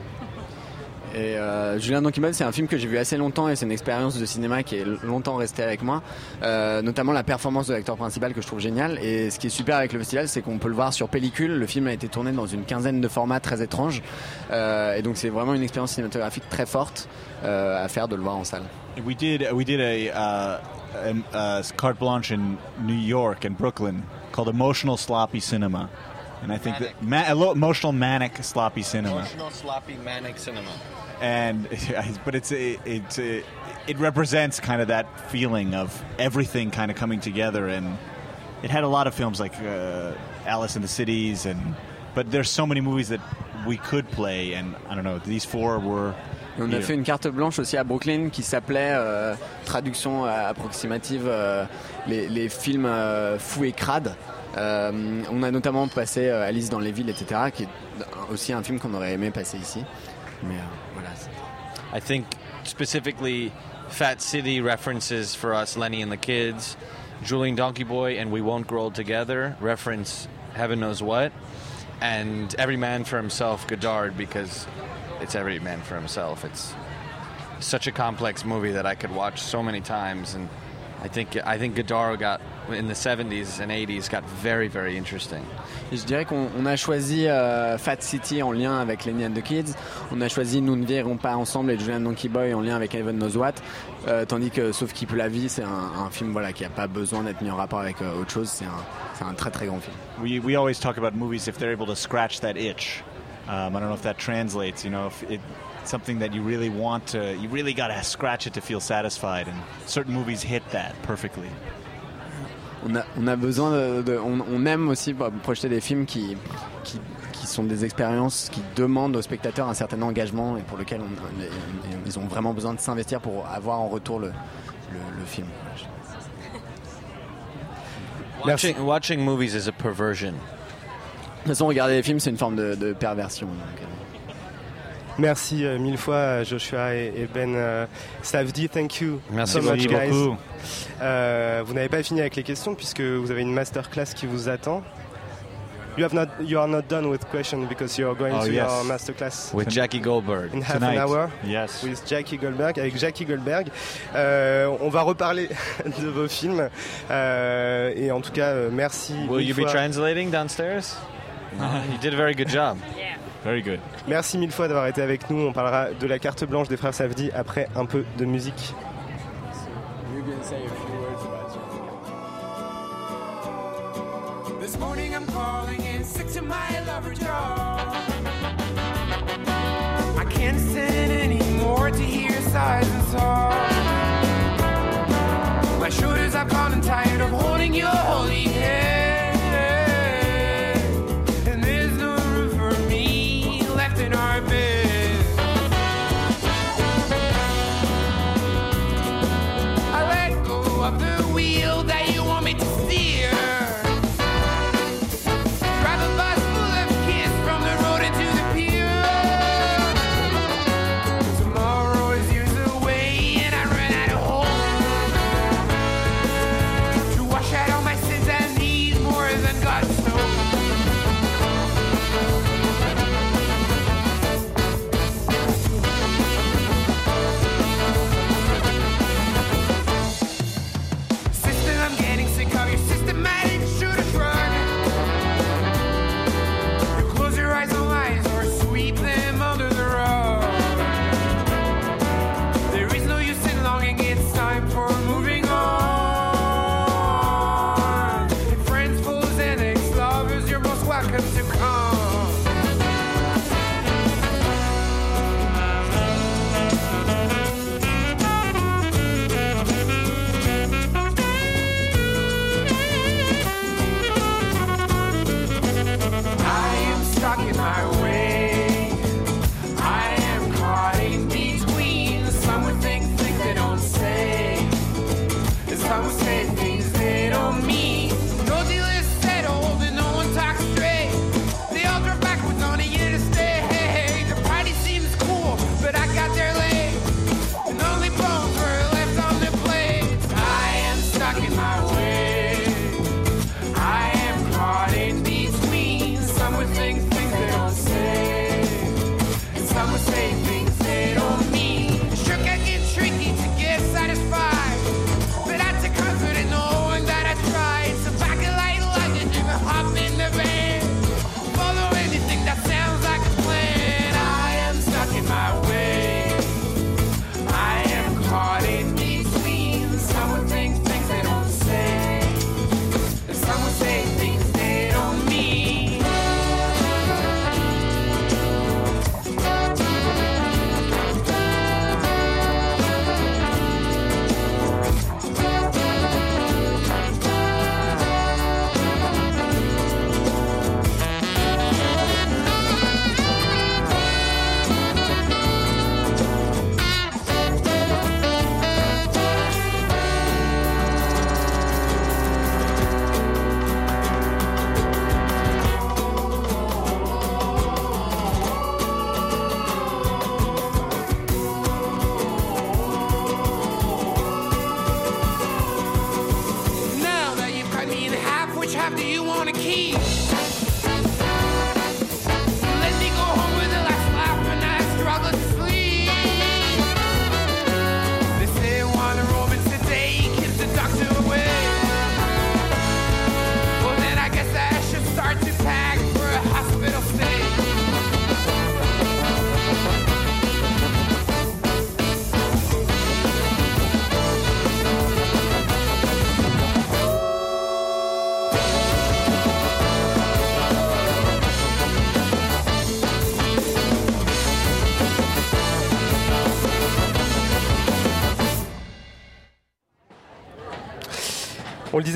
Et euh, Julien Donkey Boy, c'est un film que j'ai vu assez longtemps et c'est une expérience de cinéma qui est longtemps restée avec moi. Euh, notamment la performance de l'acteur principal que je trouve génial. Et ce qui est super avec le festival, c'est qu'on peut le voir sur pellicule. Le film a été tourné dans une quinzaine de formats très étranges. Euh, et donc c'est vraiment une expérience cinématographique très forte euh, à faire de le voir en salle. We did we did a, uh, a carte blanche in New York and Brooklyn called Emotional Sloppy Cinema, and I think that ma- elo- emotional manic sloppy cinema. sloppy, manic cinema. And but it's a, it's a, it represents kind of that feeling of everything kind of coming together and it had a lot of films like uh, Alice in the Cities and but there's so many movies that we could play and I don't know these four were Et on a fait une carte blanche aussi à Brooklyn qui s'appelait euh, traduction approximative euh, les, les films euh, fous et crades. Euh, on a notamment passé euh, Alice dans les villes, etc., qui est aussi un film qu'on aurait aimé passer ici. Mais euh, I think specifically Fat City references for us Lenny and the Kids, Julian Donkey Boy and We Won't Grow Old Together reference Heaven Knows What, and Every Man for Himself Godard because it's Every Man for Himself. It's such a complex movie that I could watch so many times, and I think I think Godard got in the 70s and 80s got very very interesting. Et je dirais qu'on on a choisi euh, Fat City en lien avec Lenny and the Kids. On a choisi Nous ne verrons pas ensemble et Julian Donkey Boy en lien avec Heaven Knows What. Euh, tandis que Sauf qui peut la vie, c'est un, un film voilà, qui n'a pas besoin d'être mis en rapport avec euh, autre chose. C'est un, c'est un très très grand film. we we always talk about movies if they're able to scratch that itch um, I don't know if that translates you know if it something that you really want to you really got to scratch it to feel satisfied and certain movies hit that perfectly On a, on a besoin de, de- on, on aime aussi bah, projeter des films qui, qui, qui sont des expériences qui demandent aux spectateurs un certain engagement et pour lequel on- on- ils ont vraiment besoin de s'investir pour avoir en retour le, le, le film. Watching, watching movies is a perversion. De toute façon, regarder les films, c'est une forme de, de perversion. donc, euh. Merci euh, mille fois euh, Joshua et, et Ben euh, Savdi, thank you Merci so much, guys. beaucoup. Euh, vous n'avez pas fini avec les questions puisque vous avez une masterclass qui vous attend. You, have not, you are not done with questions because you are going Oh, to yes. your masterclass With Jackie Goldberg. in half Tonight. an hour yes with Jackie Goldberg, avec Jackie Goldberg. Euh, on va reparler de vos films Euh, et en tout cas merci. Will you be fois. translating downstairs? you did a very good job. Very good Merci mille fois d'avoir été avec nous. On parlera de la carte blanche des frères Savdi après un peu de musique. This morning I'm calling in sick to my lover jaw. I can't stand anymore to hear sighs and sobs. My shoulders are calling tired of holding your holy 哪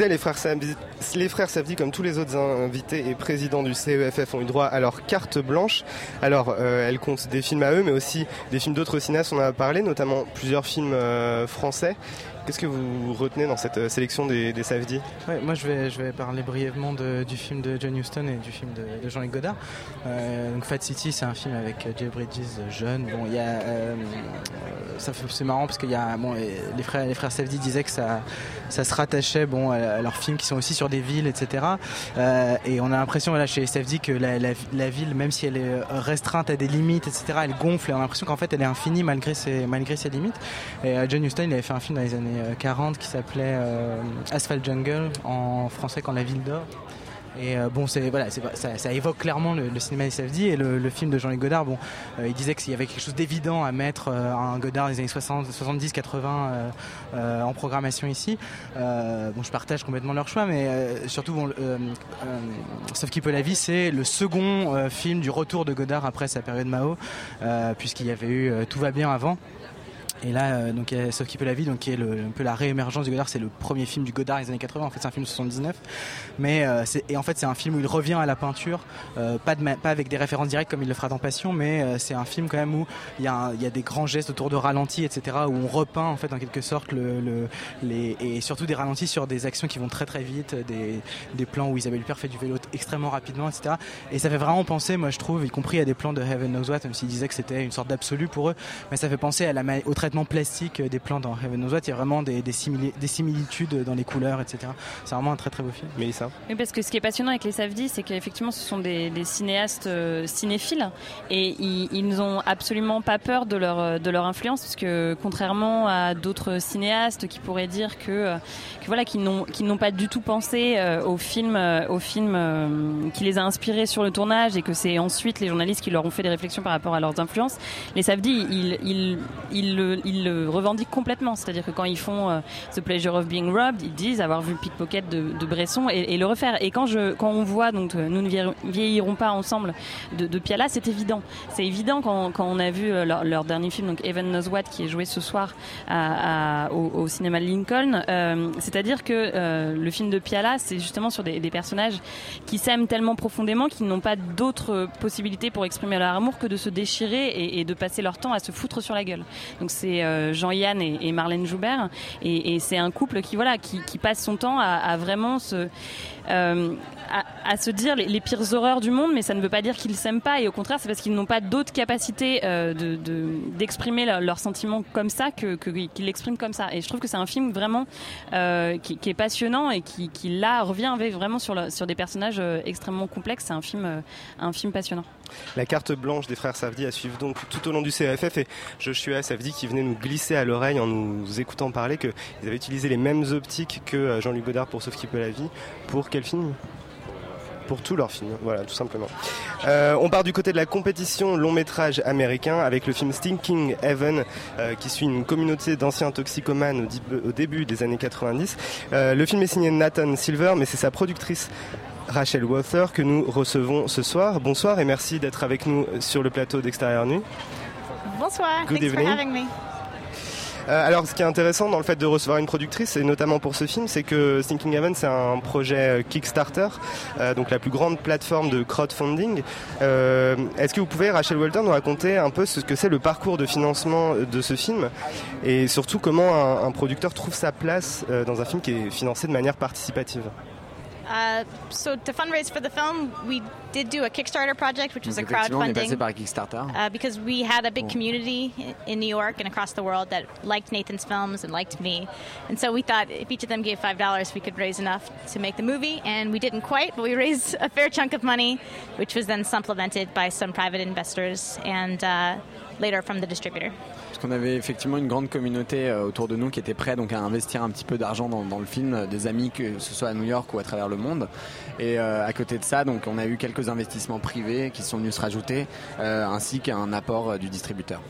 Les frères Savdi, comme tous les autres invités et présidents du CEFF, ont eu droit à leur carte blanche. Alors, euh, elles comptent des films à eux, mais aussi des films d'autres cinéastes. On en a parlé, notamment plusieurs films euh, français. Qu'est-ce que vous retenez dans cette euh, sélection des, des Safdie moi, je vais, parler brièvement du film de John Huston et du film de, Jean-Luc Godard. Euh, Fat City, c'est un film avec euh, Jeff Bridges jeune. Bon, il y a, c'est marrant parce qu'il les frères, les Safdie disaient que ça, se rattachait, bon, à, leurs films qui sont aussi sur des villes, etc. Et on a l'impression, voilà, chez Safdie que la, ville, même si elle est restreinte à des limites, etc., elle gonfle. Et on a l'impression qu'en fait, elle est infinie malgré ses, malgré ses limites. Et John Huston, il avait fait un film dans les années euh, 40 qui s'appelait euh, Asphalt Jungle, en français quand la ville dort. Et euh, bon, c'est voilà, ça, évoque clairement le, cinéma des Safdie et le, film de Jean-Luc Godard. Bon, euh, il disait qu'il y avait quelque chose d'évident à mettre euh, un Godard des années 60, 70, 80 euh, euh, en programmation ici. Euh, bon, je partage complètement leur choix, mais euh, surtout, euh, euh, sauf qui peut la vie, c'est le second euh, film du retour de Godard après sa période Mao, euh, puisqu'il y avait eu euh, Tout va bien avant. Et là, euh, donc, il y a Sauf qui peut la vie, donc qui est un peu la réémergence du Godard. C'est le premier film du Godard des années 80. En fait, c'est un film de 79. Mais euh, et en fait, c'est un film où il revient à la peinture, euh, pas, avec des références directes comme il le fera dans Passion, mais euh, c'est un film quand même où il y, a des grands gestes autour de ralentis, etc. Où on repeint en fait en quelque sorte le, le- les et surtout des ralentis sur des actions qui vont très très vite, des, plans où Isabelle Huppert fait du vélo extrêmement rapidement, etc. Et ça fait vraiment penser, moi je trouve, y compris à des plans de Heaven Knows What, même s'ils disaient que c'était une sorte d'absolu pour eux, mais ça fait penser à la, au traitement plastique des plans dans Heaven Knows What. Il y a vraiment des, des, simili- des similitudes dans les couleurs, etc. C'est vraiment un très très beau film. Mélissa Oui, parce que ce qui est passionnant avec les Safdie, c'est qu'effectivement, ce sont des, des cinéastes euh, cinéphiles et ils, ils n'ont absolument pas peur de leur, euh, de leur influence, parce que contrairement à d'autres cinéastes qui pourraient dire que, euh, que voilà, qu'ils n'ont, n'ont pas du tout pensé euh, au film, euh, au film euh, qui les a inspirés sur le tournage et que c'est ensuite les journalistes qui leur ont fait des réflexions par rapport à leurs influences. Les Safdie, ils, ils, ils, ils le revendiquent complètement, c'est-à-dire que quand ils font euh, The Pleasure of Being Robbed, ils disent avoir vu Pickpocket de, Bresson et, le refaire. Et quand on voit donc euh, nous ne vieillir- vieillirons pas ensemble de, de Piala, c'est évident. C'est évident quand, on a vu euh, leur, dernier film, donc Evan Knows What, qui est joué ce soir au, cinéma de Lincoln. C'est-à-dire que le film de Piala, c'est justement sur des, personnages qui s'aiment tellement profondément qu'ils n'ont pas d'autre possibilité pour exprimer leur amour que de se déchirer et, et de passer leur temps à se foutre sur la gueule. Donc c'est euh, Jean-Yann et, Marlène Joubert. Et, c'est un couple qui voilà qui, passe son temps à vraiment se euh, à, à se dire les, les pires horreurs du monde, mais ça ne veut pas dire qu'ils s'aiment pas. Et au contraire, c'est parce qu'ils n'ont pas d'autres capacités euh, de- de- d'exprimer leur- leurs sentiments comme ça que qu'ils l'expriment comme ça. Et je trouve que c'est un film vraiment euh, qui, qui est passionnant et qui, qui là revient vraiment sur, sur des personnages euh, extrêmement complexes. C'est un film, euh, un film passionnant. La carte blanche des frères Savdi à suivre donc tout au long du CFF et Joshua Savdi qui venait nous glisser à l'oreille en nous écoutant parler qu'ils avaient utilisé les mêmes optiques que euh, Jean-Luc Godard pour Sauf qui peut la vie. Pour quel film pour tous leurs films, voilà, tout simplement. Euh, on part du côté de la compétition long métrage américain avec le film Stinking Heaven euh, qui suit une communauté d'anciens toxicomanes au, début des années 90. Euh, le film est signé Nathan Silver, mais c'est sa productrice Rachel Wather que nous recevons ce soir. Bonsoir et merci d'être avec nous sur le plateau d'Extérieur Nu. Bonsoir. Good Thanks evening. for having me. Euh, alors, ce qui est intéressant dans le fait de recevoir une productrice, et notamment pour ce film, c'est que Thinking Heaven, c'est un projet euh, Kickstarter, euh, donc la plus grande plateforme de crowdfunding. Est-ce que vous pouvez, Rachel Walter, nous raconter un peu ce que c'est le parcours de financement de ce film, et surtout comment un, producteur trouve sa place dans un film qui est financé de manière participative? Uh, so to fundraise for the film, we did do a Kickstarter project, which was a effectivement, on est passé crowdfunding. par Kickstarter. Uh, because we had a big community in New York and across the world that liked Nathan's films and liked me. And so we thought if each of them gave $5, we could raise enough to make the movie. And we didn't quite, but we raised a fair chunk of money, which was then supplemented by some private investors and uh, later from the distributor. Parce qu'on avait effectivement une grande communauté euh, autour de nous qui était prêt donc à investir un petit peu d'argent dans, dans le film, euh, des amis que ce soit à New York ou à travers le monde. Et euh, à côté de ça, donc on a eu quelques investissements privés qui sont venus se rajouter, euh, ainsi qu'un apport du distributeur.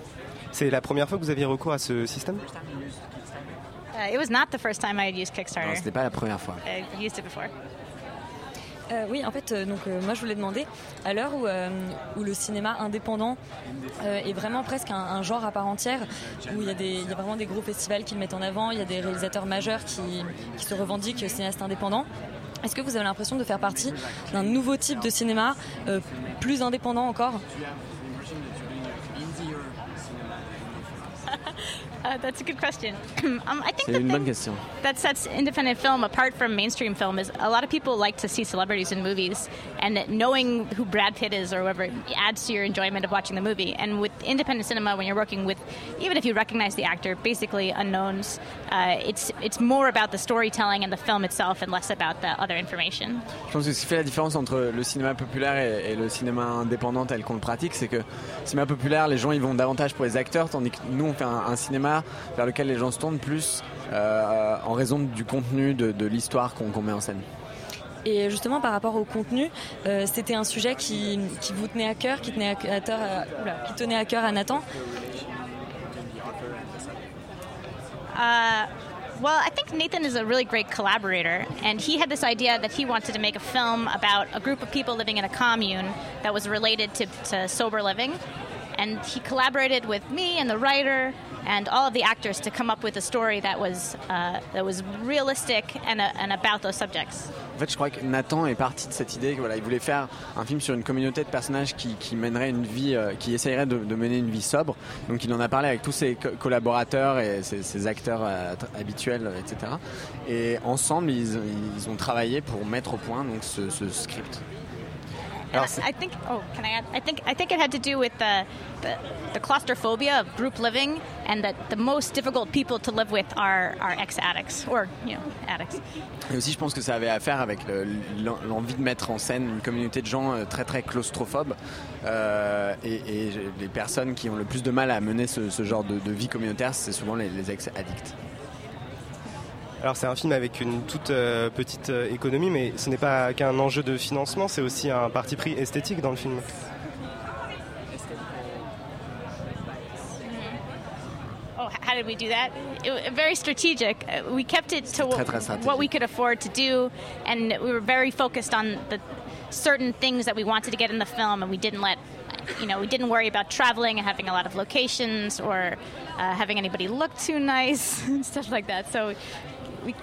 C'est la première fois que vous aviez recours à ce système? Uh, it was not the first time I had used Kickstarter. Non, c'était pas la première fois. I've used it before. Euh, oui, en fait, euh, donc euh, moi je voulais demander, à l'heure où, où le cinéma indépendant est vraiment presque un, genre à part entière, où il y, a des, vraiment des gros festivals qui le mettent en avant, il y a des réalisateurs majeurs qui, qui se revendiquent cinéastes indépendants. Est-ce que vous avez l'impression de faire partie d'un nouveau type de cinéma, plus indépendant encore? Uh, that's a good question. um, I think C'est une bonne question. that sets independent film apart from mainstream film is a lot of people like to see celebrities in movies, and knowing who Brad Pitt is or whoever adds to your enjoyment of watching the movie. And with independent cinema, when you're working with, even if you recognize the actor, basically unknowns, uh, it's it's more about the storytelling and the film itself, and less about the other information. Je pense que ce qui fait la différence entre le cinéma populaire et, et le cinéma indépendant tel qu'on le pratique, c'est que le cinéma populaire, les gens ils vont davantage pour les acteurs, tandis que nous on fait un, un cinéma vers lequel les gens se tournent plus euh, en raison du contenu de, de l'histoire qu'on qu'on met en scène. Et justement, par rapport au contenu, euh, c'était un sujet qui, qui vous tenait à cœur, qui tenait à, cœur à- oula, qui tenait à cœur à Nathan? Uh, well, I think Nathan is a really great collaborator, and he had this idea that he wanted to make a film about a group of people living in a commune that was related to, to sober living. And he collaborated with me and the writer and all of the actors to come up with a story that was uh, that was realistic and, uh, and about those subjects. En fait, je crois que Nathan est parti de cette idée que voilà, il voulait faire un film sur une communauté de personnages qui, mènerait une vie, euh, qui essayerait de, mener une vie sobre. Donc, il en a parlé avec tous ses co- collaborateurs et ses, acteurs euh, habituels, euh, etc. Et ensemble, ils, ont travaillé pour mettre au point ce script. I, think. Oh, can I add? I think. I think it had to do with the, the the claustrophobia of group living, and that the most difficult people to live with are are ex addicts or you know addicts. Et aussi, je pense que ça avait à faire avec le- l'en- l'envie de mettre en scène une communauté de gens euh, très très claustrophobes Euh, et, et les personnes qui ont le plus de mal à mener ce, ce genre de, de vie communautaire, c'est souvent les, les ex-addicts. Alors c'est un film avec une toute euh, petite euh, économie, mais ce n'est pas qu'un enjeu de financement, c'est aussi un parti pris esthétique dans le film. Oh, how did we do that? It, very strategic. Uh, We kept it to Très, très what we could afford to do, and we were very focused on the certain things that we wanted to get in the film, and we didn't let. You know, we didn't worry about traveling and having a lot of locations or uh, having anybody look too nice and stuff like that. So, we,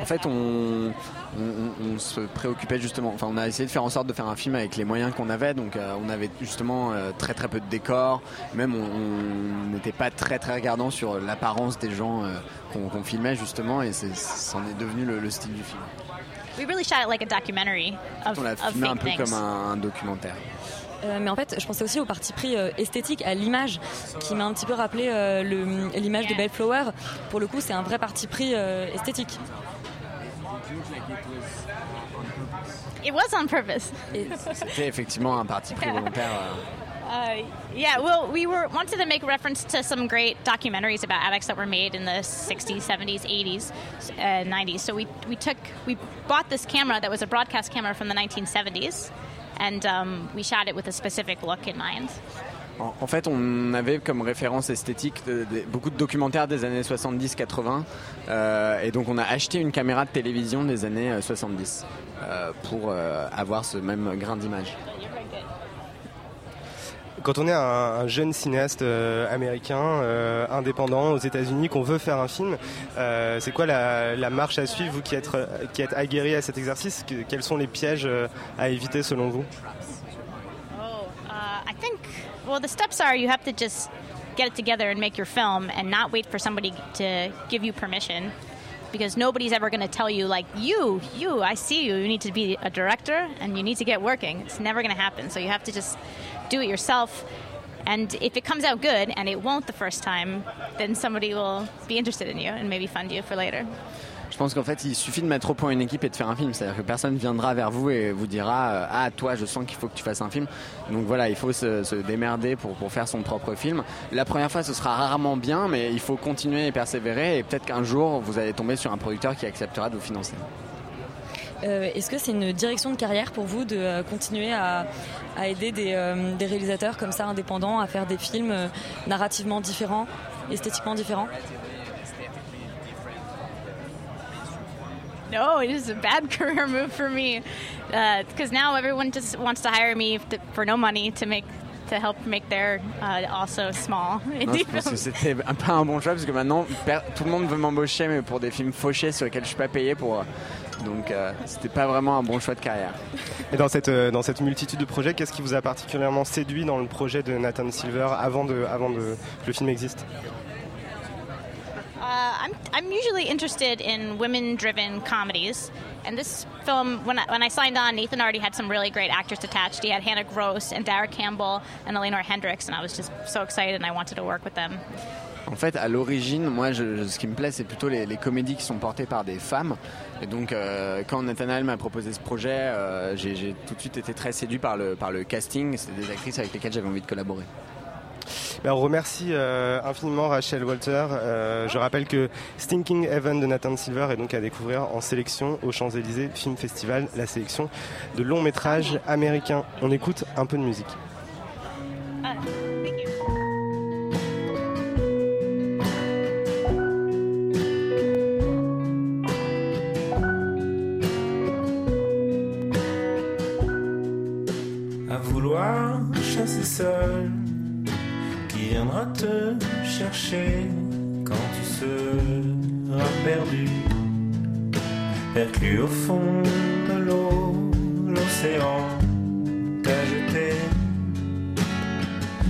En fait, on, on- on- on se préoccupait justement, enfin, on a essayé de faire en sorte de faire un film avec les moyens qu'on avait. Donc, euh, on avait justement euh, très très peu de décors. Même, on- n'était pas très très regardant sur l'apparence des gens euh, qu'on filmait justement, et c'en est devenu le, le style du film. we really shot it like a documentary of, On l'a filmé un peu things. comme un, un documentaire. Euh, mais en fait, je pensais aussi au parti pris euh, esthétique, à l'image, qui m'a un petit peu rappelé euh, le- l'image de Bellflower. Pour le coup, c'est un vrai parti pris euh, esthétique. It was on purpose. C'était effectivement un parti pris volontaire. Uh, yeah, well, we were wanted to make reference to some great documentaries about addicts that were made in the 60s, 70s, 80s, uh, 90s. So we we took we bought this camera that was a broadcast camera from the 1970s, and um, we shot it with a specific look in mind. En, fait, on avait comme référence esthétique beaucoup de documentaires des années 70-80. euh, et donc, on a acheté une caméra de télévision des années euh, 70 euh, pour euh, avoir ce même grain d'image. Quand on est un, un jeune cinéaste euh, américain, euh, indépendant aux États-Unis, qu'on veut faire un film, euh, c'est quoi la, la marche à suivre, vous qui êtes, euh, qui êtes aguerri à cet exercice? Que- Quels sont les pièges euh, à éviter selon vous? Oh, uh, I think, well, the steps are you have to just get it together and make your film and not wait for somebody to give you permission because nobody's ever going to tell you, like, you, you, I see you, you need to be a director and you need to get working. It's never going to happen. So you have to just do it yourself. And if it comes out good, and it won't the first time, then somebody will be interested in you and maybe fund you for later. Je pense qu'en fait, il suffit de mettre au point une équipe et de faire un film. C'est-à-dire que personne viendra vers vous et vous dira euh, Ah, toi, je sens qu'il faut que tu fasses un film. Donc voilà, il faut se, démerder pour, pour faire son propre film. La première fois, ce sera rarement bien, mais il faut continuer et persévérer. Et peut-être qu'un jour, vous allez tomber sur un producteur qui acceptera de vous financer. Euh, Est-ce que c'est une direction de carrière pour vous de euh, continuer à, à aider des, euh, des réalisateurs comme ça indépendants à faire des films euh, narrativement différents, esthétiquement différents? No, it is a bad career move for me because now everyone just wants to hire me to, for no money to make to help make their uh, also small Non, je pense que films. c'était un pas un bon choix parce que maintenant tout le monde veut m'embaucher mais pour des films fauchés sur lesquels je suis pas payé pour donc euh, c'était pas vraiment un bon choix de carrière. Et dans cette, euh, dans cette multitude de projets, qu'est-ce qui vous a particulièrement séduit dans le projet de Nathan Silver avant, de, avant de, que le film existe? Uh, I'm, I'm usually interested in women-driven comedies, and this film, when I, when I signed on, Nathan already had some really great actors attached. He had Hannah Gross and Dara Campbell and Eleanor Hendricks, and I was just so excited, and I wanted to work with them. En fait, à l'origine, moi, ce qui me plaît, c'est plutôt les, comédies qui sont portées par des femmes. Et donc, euh, quand Nathanael m'a proposé ce projet, euh, j'ai tout de suite été très séduit par le, par le casting. C'était des actrices avec lesquelles j'avais envie de collaborer. Ben, on remercie euh, infiniment Rachel Walter. Euh, je rappelle que Stinking Heaven de Nathan Silver est donc à découvrir en sélection au Champs-Élysées Film Festival, la sélection de longs métrages américains. On écoute un peu de musique. Seul, qui viendra te chercher quand tu seras perdu, perclus au fond de l'eau, l'océan t'a jeté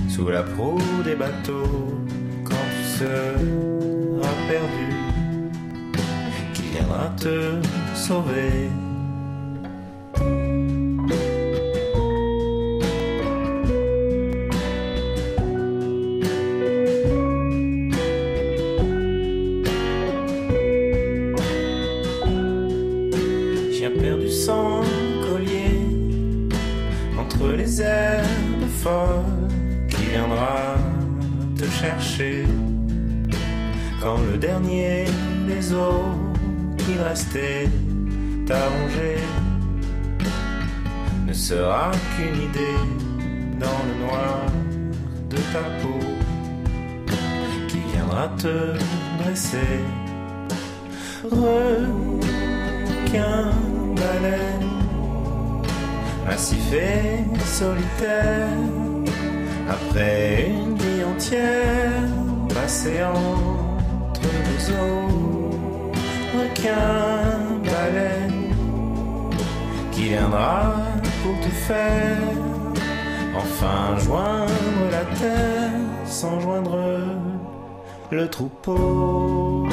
sous la proue des bateaux quand tu seras perdu, qui viendra te sauver. Sera qu'une idée dans le noir de ta peau qui viendra te dresser. Requin baleine massif et solitaire. Après une vie entière passée entre deux eaux requin baleine qui viendra pour te faire. Enfin joindre la terre sans joindre le troupeau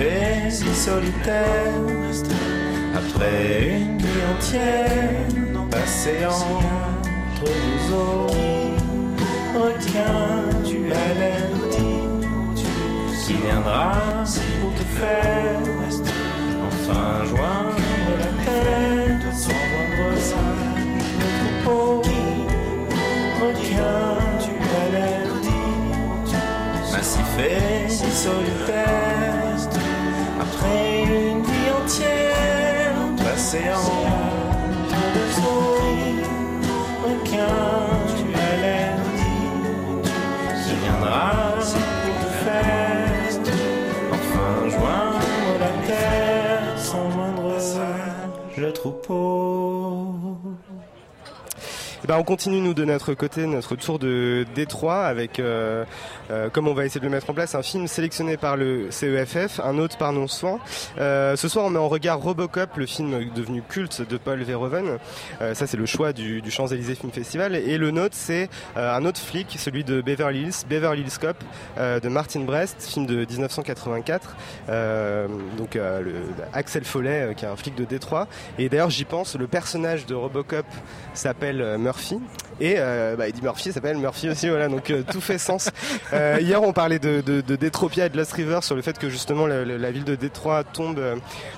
et si solitaire, après une vie entière passée entre deux eaux. Requin, tu haleine, qui viendra pour te faire enfin joindre la terre sans joindre le troupeau. Requin, tu haleine, massif et si solitaire, l'océan. Je souris, aucun, tu me l'as. Tu viendras pour te fête. Enfin, joins-moi la terre sans moindre. Je troupeau. Eh ben, on continue nous de notre côté notre tour de Détroit avec, euh, euh, comme on va essayer de le mettre en place, un film sélectionné par le CEFF, un autre par non soin. Euh, ce soir, on met en regard Robocop, le film devenu culte de Paul Verhoeven. Euh, ça, c'est le choix du, du Champs-Élysées Film Festival. Et le nôtre, c'est euh, un autre flic, celui de Beverly Hills, Beverly Hills Cop, euh, de Martin Brest, film de 1984. Euh, donc le, Axel Follet, qui est un flic de Détroit. Et d'ailleurs, j'y pense, le personnage de Robocop s'appelle Murphy. Et euh, bah, Eddie Murphy s'appelle Murphy aussi, voilà, donc euh, tout fait sens. Euh, hier, on parlait de, de, de Détropia et de Lost River sur le fait que justement la, la- ville de Détroit tombe, euh,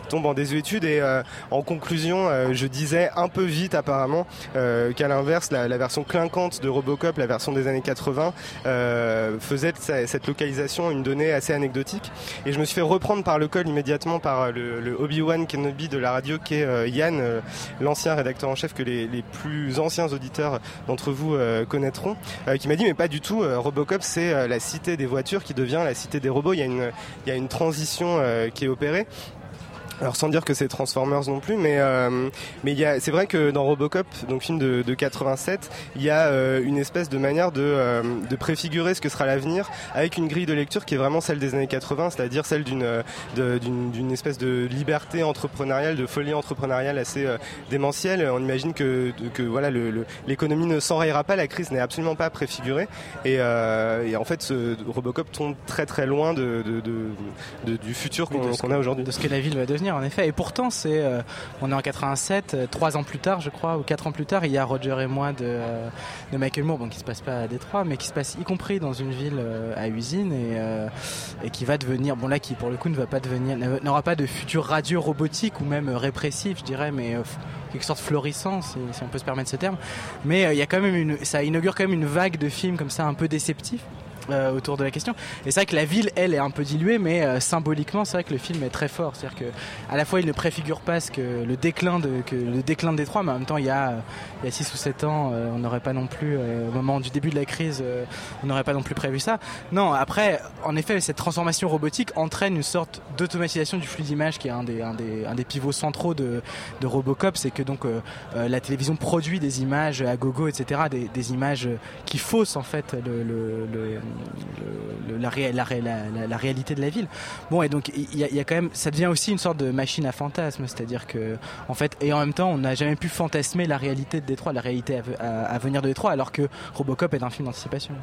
tombe en désuétude. Et euh, en conclusion, euh, je disais un peu vite apparemment qu'à l'inverse, la, la version clinquante de Robocop, la version des années 80, euh, faisait sa- cette localisation une donnée assez anecdotique. Et je me suis fait reprendre par le col immédiatement par le, le Obi-Wan Kenobi de la radio qui est Yann, l'ancien rédacteur en chef que les, les plus anciens auditeurs d'entre vous euh, connaîtront, euh, qui m'a dit mais pas du tout, euh, Robocop c'est la cité des voitures qui devient la cité des robots, il y a une, il y a une transition qui est opérée. Alors sans dire que c'est Transformers non plus, mais euh, mais il y a, c'est vrai que dans Robocop, donc film de, de 87, il y a euh, une espèce de manière de, euh, de préfigurer ce que sera l'avenir avec une grille de lecture qui est vraiment celle des années 80, c'est-à-dire celle d'une euh, d'une d'une espèce de liberté entrepreneuriale, de folie entrepreneuriale assez euh, démentielle. On imagine que que voilà le- le- l'économie ne s'enrayera pas, la crise n'est absolument pas préfigurée, et, euh, et en fait ce Robocop tombe très très loin de, de, de- du futur qu'on a aujourd'hui. de ce que la ville va devenir en effet. Et pourtant c'est euh, on est en 87 euh, trois ans plus tard je crois ou quatre ans plus tard il y a Roger et moi de, euh, de Michael Moore bon qui se passe pas à Détroit mais qui se passe y compris dans une ville à usine et, qui va devenir bon là qui pour le coup ne va pas devenir n'aura pas de futur radieux robotique ou même répressif je dirais mais quelque sorte florissant si, on peut se permettre ce terme. Mais il y a quand même une ça inaugure quand même une vague de films comme ça un peu déceptifs euh, autour de la question. Et c'est vrai que la ville, elle, est un peu diluée, mais euh, symboliquement, c'est vrai que le film est très fort. C'est-à-dire que, à la fois, il ne préfigure pas ce que le déclin de que le déclin de Détroit, mais en même temps, il y a euh, il y a six ou sept ans, euh, on n'aurait pas non plus, euh, au moment du début de la crise, euh, on n'aurait pas non plus prévu ça. Non, après, en effet, cette transformation robotique entraîne une sorte d'automatisation du flux d'image qui est un des un des un des pivots centraux de de Robocop, c'est que donc la télévision produit des images à gogo, etc., des, des images qui faussent en fait le, le, le- la, ré- la, ré- la- la- la réalité de la ville. Bon, et donc il y, a- quand même, ça devient aussi une sorte de machine à fantasmes, c'est-à-dire que, en fait, et en même temps, on n'a jamais pu fantasmer la réalité de Détroit, la réalité à- à venir de Détroit, alors que Robocop est un film d'anticipation.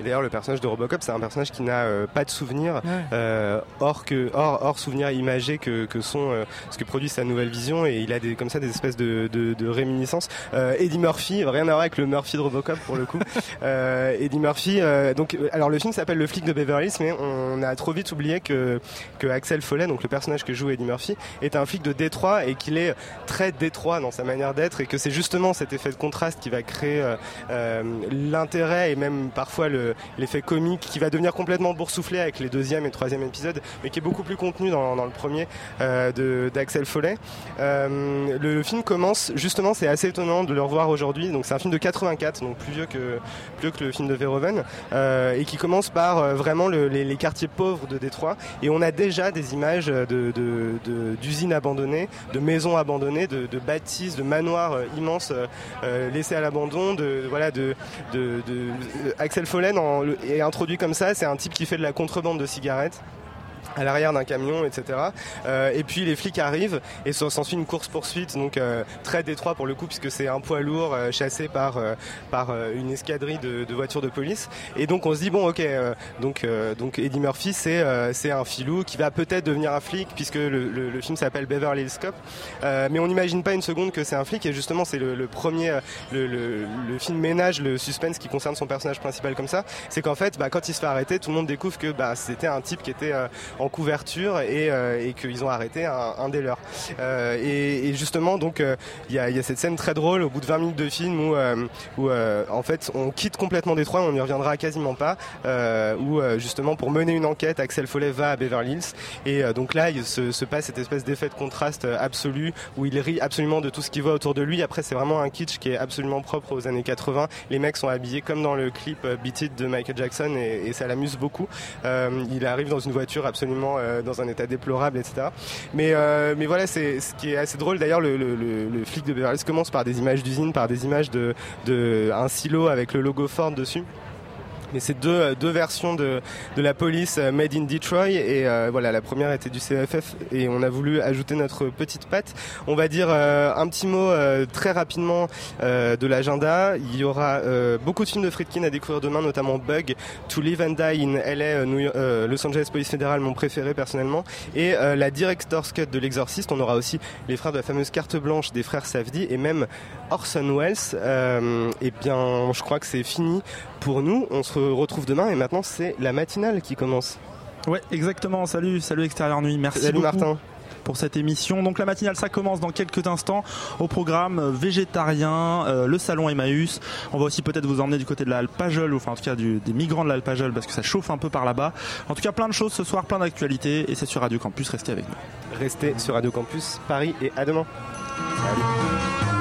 Et d'ailleurs, le personnage de Robocop, c'est un personnage qui n'a euh, pas de souvenirs, Ouais. euh, hors que hors, hors souvenirs imagés que, que sont euh, ce que produit sa nouvelle vision, et il a des comme ça des espèces de, de, de réminiscences. Euh, Eddie Murphy, rien à voir avec le Murphy de Robocop pour le coup. euh, Eddie Murphy, euh, donc alors le film s'appelle Le flic de Beverly Hills, mais on a trop vite oublié que que Axel Follet, donc le personnage que joue Eddie Murphy, est un flic de Détroit et qu'il est très Détroit dans sa manière d'être, et que c'est justement cet effet de contraste qui va créer euh, l'intérêt et même parfois le- l'effet comique qui va devenir complètement boursouflé avec les deuxième et troisième épisodes, mais qui est beaucoup plus contenu dans, dans le premier euh, d'Axel Follet. Euh, le, film commence justement, c'est assez étonnant de le revoir aujourd'hui. Donc c'est un film de 84, donc plus vieux que plus vieux que le film de Verhoeven, euh, et qui commence par vraiment le- les, quartiers pauvres de Détroit. Et on a déjà des images de- d'usines abandonnées, de maisons abandonnées, de, de bâtisses, de manoirs immenses laissés à l'abandon. De voilà, de, de, de- Axel Follen en- le- est introduit comme ça. C'est un type qui fait de la contrebande de cigarettes à l'arrière d'un camion, etc. Euh, et puis les flics arrivent et s'en- s'ensuit une course poursuite, donc euh, très détroit pour le coup puisque c'est un poids lourd euh, chassé par euh, par euh, une escadrille de, de voitures de police. Et donc on se dit bon ok, euh, donc donc Eddie Murphy c'est c'est un filou qui va peut-être devenir un flic puisque le, le- le film s'appelle Beverly Hills Cop, mais on n'imagine pas une seconde que c'est un flic et justement c'est le, le premier le, film ménage le suspense qui concerne son personnage principal comme ça, c'est qu'en fait bah, quand il se fait arrêter tout le monde découvre que bah, c'était un type qui était en couverture et, euh, et qu'ils ont arrêté un, des leurs. Euh, et, justement, donc, euh, il y, a, cette scène très drôle au bout de 20 minutes de film où, en fait, on quitte complètement Détroit, on n'y reviendra quasiment pas, où justement, pour mener une enquête, Axel Follet va à Beverly Hills. Et donc là, il se, se passe cette espèce d'effet de contraste absolu où il rit absolument de tout ce qu'il voit autour de lui. Après, c'est vraiment un kitsch qui est absolument propre aux années 80. Les mecs sont habillés comme dans le clip Beat It de Michael Jackson et, ça l'amuse beaucoup. Il arrive dans une voiture absolument euh, dans un état déplorable, etc. Mais, euh, mais voilà, c'est ce qui est assez drôle. D'ailleurs, le, le, flic de Beverly commence par des images d'usine, par des images de, de un silo avec le logo Ford dessus mais c'est deux, deux versions de, de la police euh, made in Detroit. Et euh, voilà la première était du CFF et on a voulu ajouter notre petite patte. On va dire euh, un petit mot euh, très rapidement euh, de l'agenda. Il y aura euh, beaucoup de films de Friedkin à découvrir demain notamment Bug To Live and Die in LA euh, New York- euh, Los Angeles Police Fédéral mon préféré personnellement. Et euh, la Director's Cut de l'exorciste. On aura aussi les frères de la fameuse carte blanche des frères Safdie et même Orson Welles. Euh, et bien je crois que c'est fini pour nous. On se retrouve demain et maintenant c'est la matinale qui commence. Ouais, exactement. Salut, salut Extérieur Nuit. Merci Salut beaucoup Martin. pour cette émission. Donc la matinale, ça commence dans quelques instants au programme euh, végétarien, euh, le salon Emmaüs. On va aussi peut-être vous emmener du côté de la Alpajol, ou enfin en tout cas du- des migrants de la Alpajol parce que ça chauffe un peu par là-bas. En tout cas, plein de choses ce soir, plein d'actualités et c'est sur Radio Campus. Restez avec nous. Restez sur Radio Campus Paris et à demain. Salut.